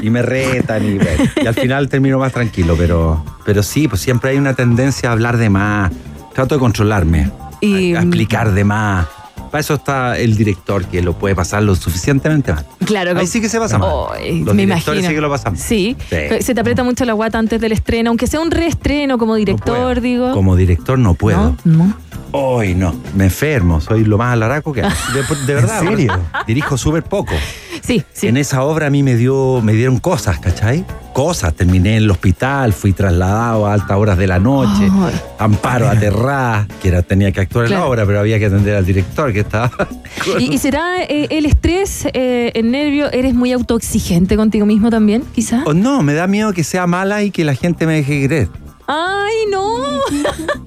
y me retan y, y al final termino más tranquilo. Pero, pero sí, pues siempre hay una tendencia a hablar de más. Trato de controlarme, Y- a, a explicar de más. Para eso está el director que lo puede pasar lo suficientemente mal. Claro, Ahí sí que se pasa mal. Ay, Los me imagino. sí que lo pasan mal. Sí. Sí. Se te aprieta mucho la guata antes del estreno, aunque sea un reestreno como director, digo. Como director no puedo. No, no. Hoy no, me enfermo, soy lo más alaraco que hay. De, de verdad. ¿En serio? Dirijo súper poco. Sí, sí. En esa obra a mí me dio, me dieron cosas, ¿cachai? Cosas. Terminé en el hospital, fui trasladado a altas horas de la noche, amparo aterrada, que era, tenía que actuar en Claro. la obra, pero había que atender al director que estaba. ¿Y, y será eh, el estrés, eh, el nervio, eres muy autoexigente contigo mismo también, quizás? O no, me da miedo que sea mala y que la gente me deje creer. ¡Ay, no!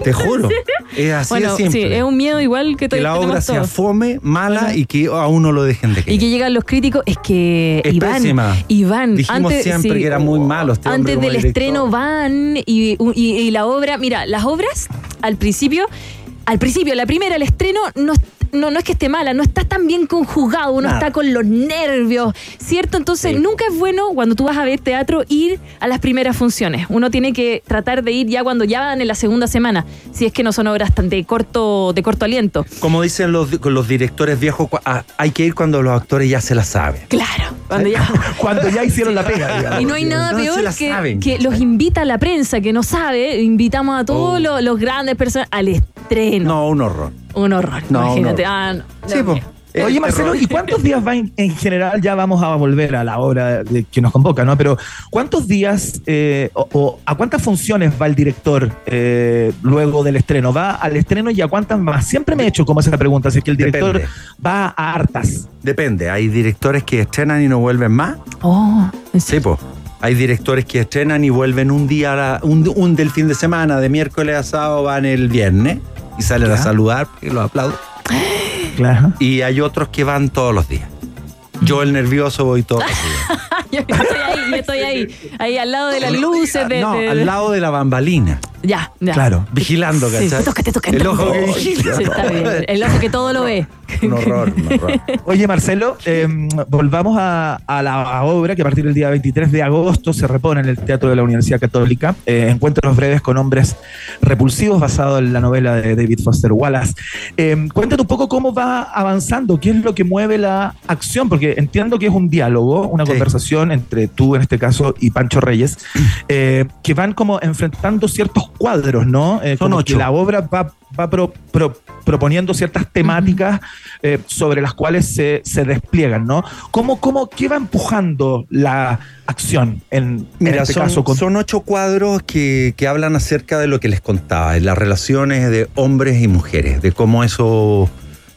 Te juro. Es así bueno, de simple. sí, es un miedo igual que, que la obra sea todos. fome, mala Bueno. y que a uno lo dejen de creer. Y que llegan los críticos, es que Es Iván, pésima. Iván, Dijimos antes, siempre sí, que era muy malo este antes del director. estreno van y, y- y la obra, mira, las obras al principio, al principio, la primera, el estreno, no, no, no es que esté mala, no está tan bien conjugado, uno Nada. está con los nervios, ¿cierto? Entonces, Sí. nunca es bueno cuando tú vas a ver teatro ir a las primeras funciones. Uno tiene que tratar de ir ya cuando ya van en la segunda semana, si es que no son obras tan de corto, de corto aliento. Como dicen los, los directores viejos, ah, hay que ir cuando los actores ya se la saben. Claro, cuando ya... Cuando ya hicieron la pega, digamos. Y no hay nada peor que, saben. que los invita a la prensa que no sabe, invitamos a todos Oh. los, los grandes personas al estreno. No, un horror. Un horror, No, un imagínate. horror. Ah, no. Sí. El Oye, Marcelo, terror. ¿y cuántos días va en, en general? Ya vamos a volver a la obra de- que nos convoca, ¿no? Pero ¿cuántos días eh, o, o a cuántas funciones va el director eh, luego del estreno? ¿Va al estreno y a cuántas más? Siempre me he hecho como esa pregunta, si es que el director Depende. va a hartas. Depende, hay directores que estrenan y no vuelven más. Oh, ¿en Sí, pues. Hay directores que estrenan y vuelven un día, a la- un, un del fin de semana, de miércoles a sábado van el viernes y salen a saludar, que los aplaudo. Claro. Y hay otros que van todos los días. Yo el nervioso voy todos los días. yo estoy ahí, yo estoy ahí. Ahí al lado de las luces. De, no, de- al lado de la bambalina, Ya, ya. Claro. vigilando, Sí, ¿cachai? te toca, te toca. El ojo que vigila. Sí, está bien. El ojo que todo lo ve. Un horror, un horror. Oye, Marcelo, eh, volvamos a, a la obra que a partir del día 23 de agosto se repone en el Teatro de la Universidad Católica. Eh, Encuentros breves con hombres repulsivos, basado en la novela de David Foster Wallace. Eh, cuéntanos un poco cómo va avanzando, qué es lo que mueve la acción, porque entiendo que es un diálogo, una Sí. conversación entre tú, en este caso, y Pancho Reyes, eh, que van como enfrentando ciertos cuadros, ¿no? Eh, Son como ocho. que la obra va, va pro- pro- proponiendo ciertas temáticas eh, sobre las cuales se, se despliegan, ¿no? ¿Cómo, cómo, ¿Qué va empujando la acción en, este son, caso? Con, son ocho cuadros que, que hablan acerca de lo que les contaba, de las relaciones de hombres y mujeres, de cómo eso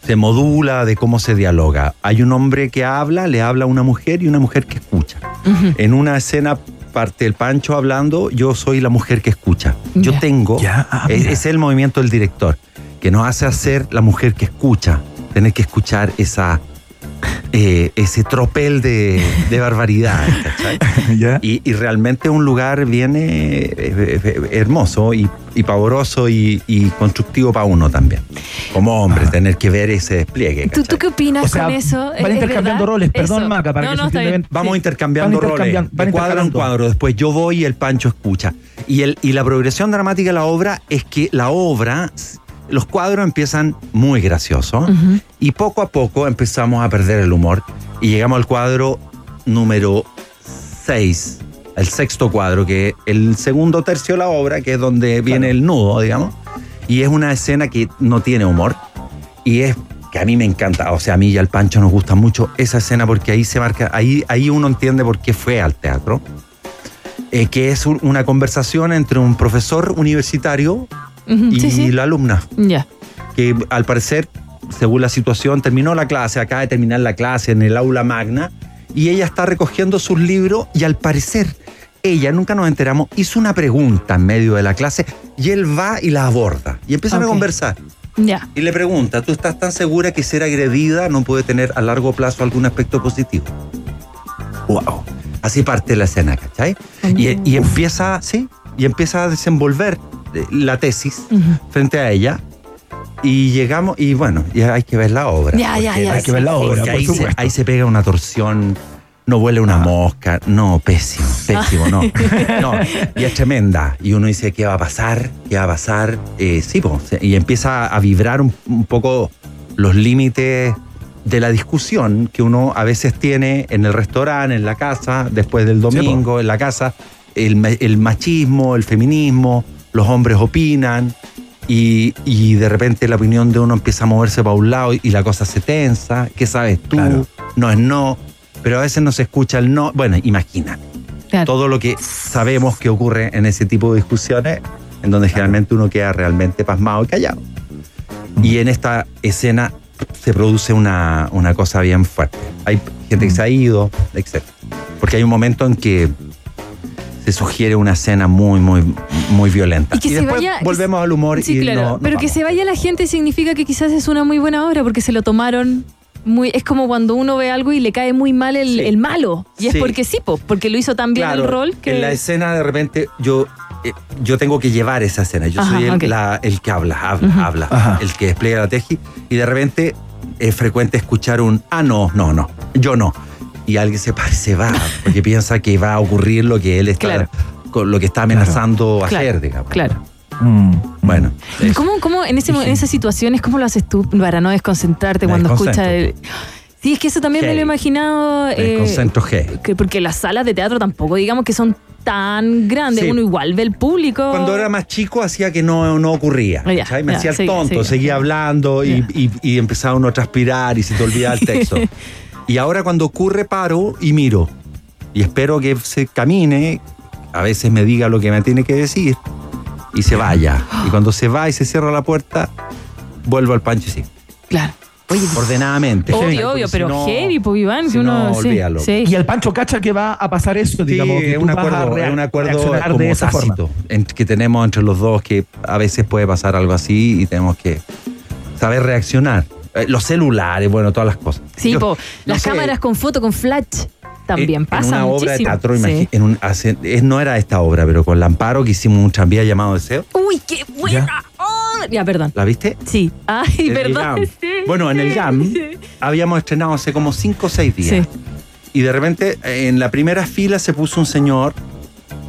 se modula, de cómo se dialoga. Hay un hombre que habla, le habla a una mujer y una mujer que escucha. En una escena parte el Pancho hablando, yo soy la mujer que escucha. Yo tengo, Ya, ah, es, el movimiento del director, que nos hace hacer la mujer que escucha, tener que escuchar esa... eh, ese tropel de, de barbaridades, ¿cachai? Y, y realmente un lugar bien eh, eh, eh, hermoso y, y pavoroso y, y constructivo para uno también. Como hombre, tener que ver ese despliegue. ¿Tú. ¿Tú qué opinas O sea, con eso? van ¿Es intercambiando verdad? roles, perdón, Eso. Maca, para no, que no, se bien. bien. Vamos Sí. intercambiando Van roles, van de cuadro en cuadro. Después yo voy y el Pancho escucha. Y, el, y la progresión dramática de la obra es que la obra, los cuadros empiezan muy graciosos Ujú. y poco a poco empezamos a perder el humor y llegamos al cuadro número 6, el sexto cuadro, que es el segundo tercio de la obra, que es donde viene el nudo, digamos. Y es una escena que no tiene humor y es que a mí me encanta, o sea, a mí y al Pancho nos gusta mucho esa escena porque ahí se marca, ahí, ahí uno entiende por qué fue al teatro. Eh, que es un- una conversación entre un profesor universitario y Sí, sí. la alumna Ya. que al parecer, según la situación, terminó la clase, acaba de terminar la clase en el aula magna, y ella está recogiendo sus libros y al parecer ella, nunca nos enteramos, hizo una pregunta en medio de la clase y él va y la aborda y empiezan a conversar. Ya. Y le pregunta, ¿tú estás tan segura que ser agredida no puede tener a largo plazo algún aspecto positivo? ¡Wow! Así parte la escena, ¿cachai? Y, y empieza, sí, y empieza a desenvolver eh, la tesis frente a ella. Y llegamos, y bueno, ya hay que ver la obra. Ya, ya, ya, Hay que ver la obra, por ahí, se, supuesto. ahí se pega una torsión, no huele una mosca, no, pésimo, pésimo, no. no. Y es tremenda. Y uno dice, ¿qué va a pasar? ¿Qué va a pasar? Eh, sí, se- y empieza a vibrar un, un poco los límites de la discusión que uno a veces tiene en el restaurante, en la casa, después del domingo, en la casa, el machismo, el feminismo, los hombres opinan. Y, y de repente la opinión de uno empieza a moverse para un lado y, y la cosa se tensa. ¿Qué sabes tú? Claro. No es no. Pero a veces no se escucha el no. Bueno, imagina Claro. todo lo que sabemos que ocurre en ese tipo de discusiones, en donde generalmente uno queda realmente pasmado y callado. Y en esta escena se produce una, una cosa bien fuerte. Hay gente que se ha ido, etc. Porque hay un momento en que se sugiere una escena muy, muy, muy violenta. Y que se después vaya- volvemos al humor Sí, y claro. no- no pero que vamos. se vaya la gente significa que quizás es una muy buena obra porque se lo tomaron muy. Es como cuando uno ve algo y le cae muy mal el, Sí. el malo. Y es Sí. porque sí, po, porque lo hizo tan bien Claro, el rol que. En la escena de repente yo, eh, yo tengo que llevar esa escena. Yo Ajá, soy el, ok. la- el que habla, habla, habla, Ajá. el que despliega la teji. Y de repente es frecuente escuchar un, ah, no, no, no, yo no. Y alguien se, se va porque piensa que va a ocurrir lo que él está, Claro. con lo que está amenazando Claro, hacer, digamos. Claro. Mm. Bueno, ¿Y eso. ¿Cómo, cómo en, ese, mo- en esas situaciones, cómo lo haces tú para no desconcentrarte Me cuando escuchas el... Sí, es que eso también me lo he imaginado. Me eh, concentro que porque las salas de teatro tampoco, digamos que son tan grande, Sí. uno igual ve el público. Cuando era más chico hacía que no, no ocurría. ¿cachai? Me hacía el tonto, seguía hablando y, y- y empezaba uno a transpirar y se te olvidaba el texto. Y ahora cuando ocurre paro y miro. Y espero que se camine, a veces me diga lo que me tiene que decir y se vaya. Y cuando se va y se cierra la puerta, vuelvo al pancho y sí. Claro. Oye, Ordenadamente. obvio, obvio, si pero no- heavy, pues Iván, si uno. no, sí, olvídalo. sí. Y el Pancho cacha que va a pasar eso, Sí, digamos. que es un acuerdo, es un acuerdo como de esa forma. tácito en- que tenemos entre los dos que a veces puede pasar algo así y tenemos que saber reaccionar. Eh, los celulares, bueno, todas las cosas. Sí, Yo- po, no las sé, cámaras con foto, con flash, también en- pasa En una obra de teatro, Sí. imagi- en un- hace- es- no era esta obra, pero con Lamparo que hicimos un tranvía llamado Deseo. Uy, qué buena. Oh, ya, perdón. ¿La viste? Sí. Ay, perdón. Sí. Bueno, en el GAM habíamos estrenado hace como 5 o 6 días. Sí. Y de repente eh, en la primera fila se puso un señor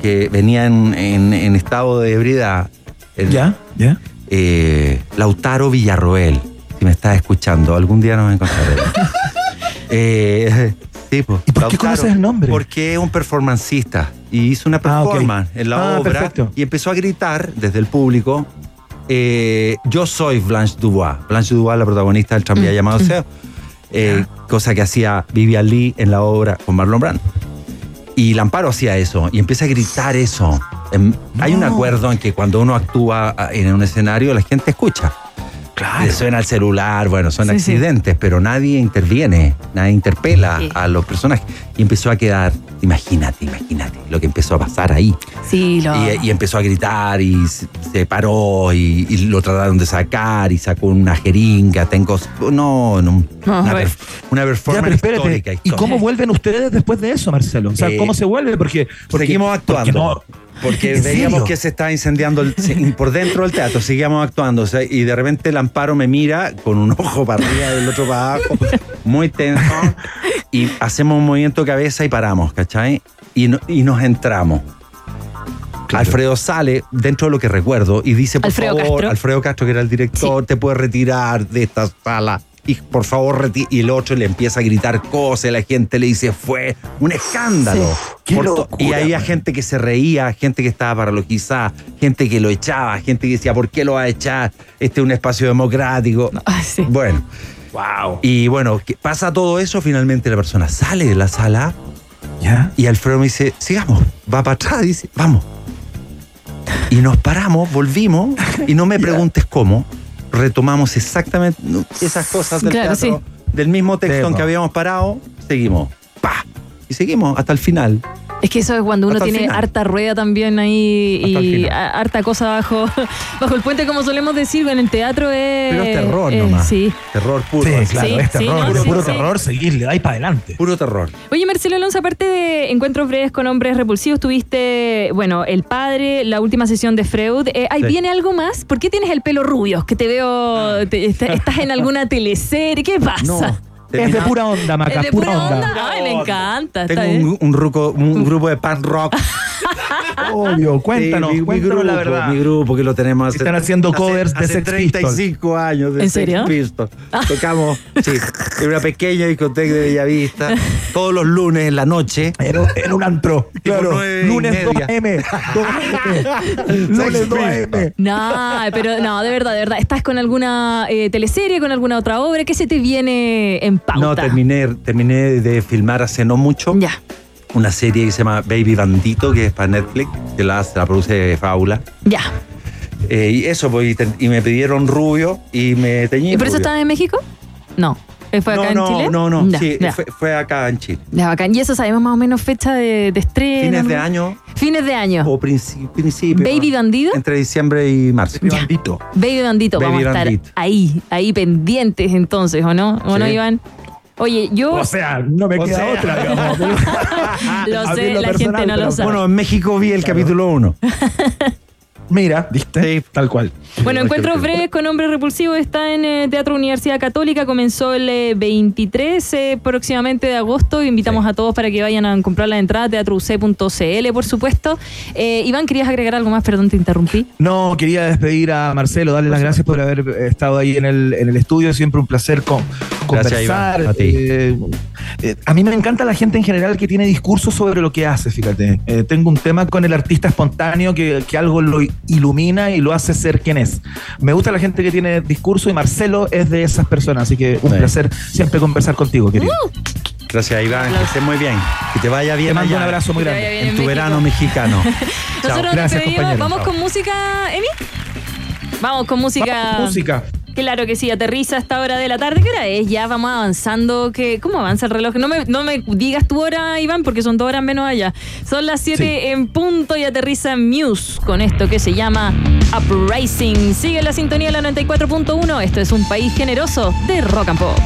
que venía en, en- en estado de ebriedad. El- ¿Ya? ¿Ya? eh, Lautaro Villarroel, si me estás escuchando, algún día nos encontraremos. eh, sí, pues, ¿Y por qué Lautaro, conoces el nombre? Porque es un performancista y hizo una Ah, ok. performance en la Ah, obra perfecto. y empezó a gritar desde el público. eh, yo soy Blanche Dubois. Blanche Dubois, la protagonista del Mm, tranvía llamado Seo. Eh, cosa que hacía Vivian Lee en la obra con Marlon Brando. Y Lamparo hacía eso y empieza a gritar eso. Em, Hay un acuerdo en que cuando uno actúa ah, en un escenario la gente escucha. Le suena el celular, bueno, son Sí, sí. accidentes, pero nadie interviene, nadie interpela Sí. a los personajes. Y empezó a quedar, imagínate, imagínate lo que empezó a pasar ahí. Sí, lo. Y, y empezó a gritar y se, paró y, y lo trataron de sacar y sacó una jeringa. Tengo. No, no, No, una, Ya, performance pero espérate. histórica. ¿Y cómo vuelven ustedes después de eso, Marcelo? O sea, Eh, ¿cómo se vuelve? Porque, porque Seguimos actuando. porque no- Porque ¿En veíamos serio? que se estaba incendiando el- se- por dentro del teatro, seguíamos actuando. o sea, y de repente el amparo me mira con un ojo para arriba y el otro para abajo, muy tenso. Y hacemos un movimiento de cabeza y paramos, ¿cachai? Y, no- y nos entramos. Alfredo sale dentro de lo que recuerdo y dice, por Alfredo favor, Castro. Alfredo Castro, que era el director, te puedes retirar de esta sala. Y por favor, reti-". Y el otro le empieza a gritar cosas, la gente le dice, fue un escándalo. Sí. Qué Por to- locura, y había man. gente que se reía, gente que estaba paralogizada, gente que lo echaba, gente que decía, ¿por qué lo va a echar? Este es un espacio democrático. Ah, sí. Bueno. Wow. Y bueno, pasa todo eso, finalmente la persona sale de la sala ¿Ya? y Alfredo me dice, sigamos, va para atrás, dice, vamos. Y nos paramos, volvimos, y no me preguntes cómo, retomamos exactamente esas cosas del Claro, teatro, del mismo texto en que habíamos parado, seguimos. ¡Pa! Y seguimos hasta el final. Es que eso es cuando uno tiene final. harta rueda también ahí y harta cosa bajo, bajo el puente, como solemos decir, en el teatro es. Pero es terror nomás. Sí. Terror puro. Sí, claro, Sí, es sí, terror, no, puro, sí, puro sí. terror, seguirle, ahí para adelante. Puro terror. Oye, Marcelo Alonso, aparte de Encuentros Breves con Hombres Repulsivos, tuviste, bueno, El Padre, la última sesión de Freud. Eh, ¿Ahí Sí. viene algo más? ¿Por qué tienes el pelo rubio? Que te veo, te- est- estás en alguna teleserie. ¿Qué pasa? No. Es de pura onda, Maca, ¿Es de pura, pura onda. onda? Ay, me encanta. Tengo un, un, ruco- un grupo de punk rock. Obvio, cuéntanos, Sí, mi- grupo, la verdad. Mi grupo que lo tenemos hace, Están haciendo hace- covers de hace Sex Pistols. 35 años de ¿En Sex serio? Pistols. Tocamos sí, en una pequeña discoteca de Bellavista todos los lunes en la noche. En, un- en un antro. Claro. Lunes media. 2 AM. Lunes 2 AM. No, pero no, de verdad, de verdad. ¿Estás con alguna eh, teleserie, con alguna otra obra? ¿Qué se te viene en pauta? No, terminé, terminé de filmar hace no mucho Ya, una serie que se llama Baby Bandito, que es para Netflix, que la, produce Faula. ya. Eh, y eso, pues, y, te- y me pidieron rubio y me teñí. ¿Y por eso rubio. estabas en México? No. ¿Eh, ¿Fue acá no, en no, Chile? no, no, Ya, sí, ya. Fue, fue acá en Chile. Ya, bacán. ¿Y eso sabemos más o menos fecha de, de estreno? Fines de ¿no? año Fines de año. o princi- principio. ¿Baby Bandido? Entre diciembre y marzo. Mi bandito. Baby Bandito. Baby Vamos a estar ahí, ahí pendientes entonces, ¿o no? ¿O Sí. no, Iván? Oye, yo O sea, no me O queda sea. otra, digamos. lo sé, la personal, gente no lo sabe. Bueno, en México vi el capítulo 1. Mira, ¿viste? Sí. Tal cual. Bueno, Encuentros Breves con Hombres Repulsivos está en eh, Teatro Universidad Católica. Comenzó el eh, 23 eh, próximamente de agosto. Invitamos Sí. a todos para que vayan a comprar la entrada, teatrouc.cl, por supuesto. Eh, Iván, ¿querías agregar algo más? Perdón, te interrumpí. No, quería despedir a Marcelo, darle las gracias por haber eh, estado ahí en el, en el estudio. Siempre un placer con, Gracias, conversar. Iván, a ti. eh, eh, a mí me encanta la gente en general que tiene discurso sobre lo que hace, fíjate. Eh, tengo un tema con el artista espontáneo que, que algo lo ilumina y lo hace ser quien es. Me gusta la gente que tiene discurso y Marcelo es de esas personas, así que un Sí. placer siempre conversar contigo, querido. Gracias, Iván. Que estés muy bien. Que te vaya bien Te mando allá un abrazo muy grande. en tu México. verano mexicano. Chao. Nosotros nos Gracias. Vamos Chao. con música, Emi. Vamos con música. Vamos con música. Claro que sí, aterriza a esta hora de la tarde. ¿Qué hora es? Ya vamos avanzando. ¿Qué, ¿Cómo avanza el reloj? No me, no me digas tu hora, Iván, porque son dos horas menos allá. Son las 7 Sí. en punto y aterriza Muse con esto que se llama Uprising. Sigue la sintonía de la 94.1. Esto es un país generoso de rock and pop.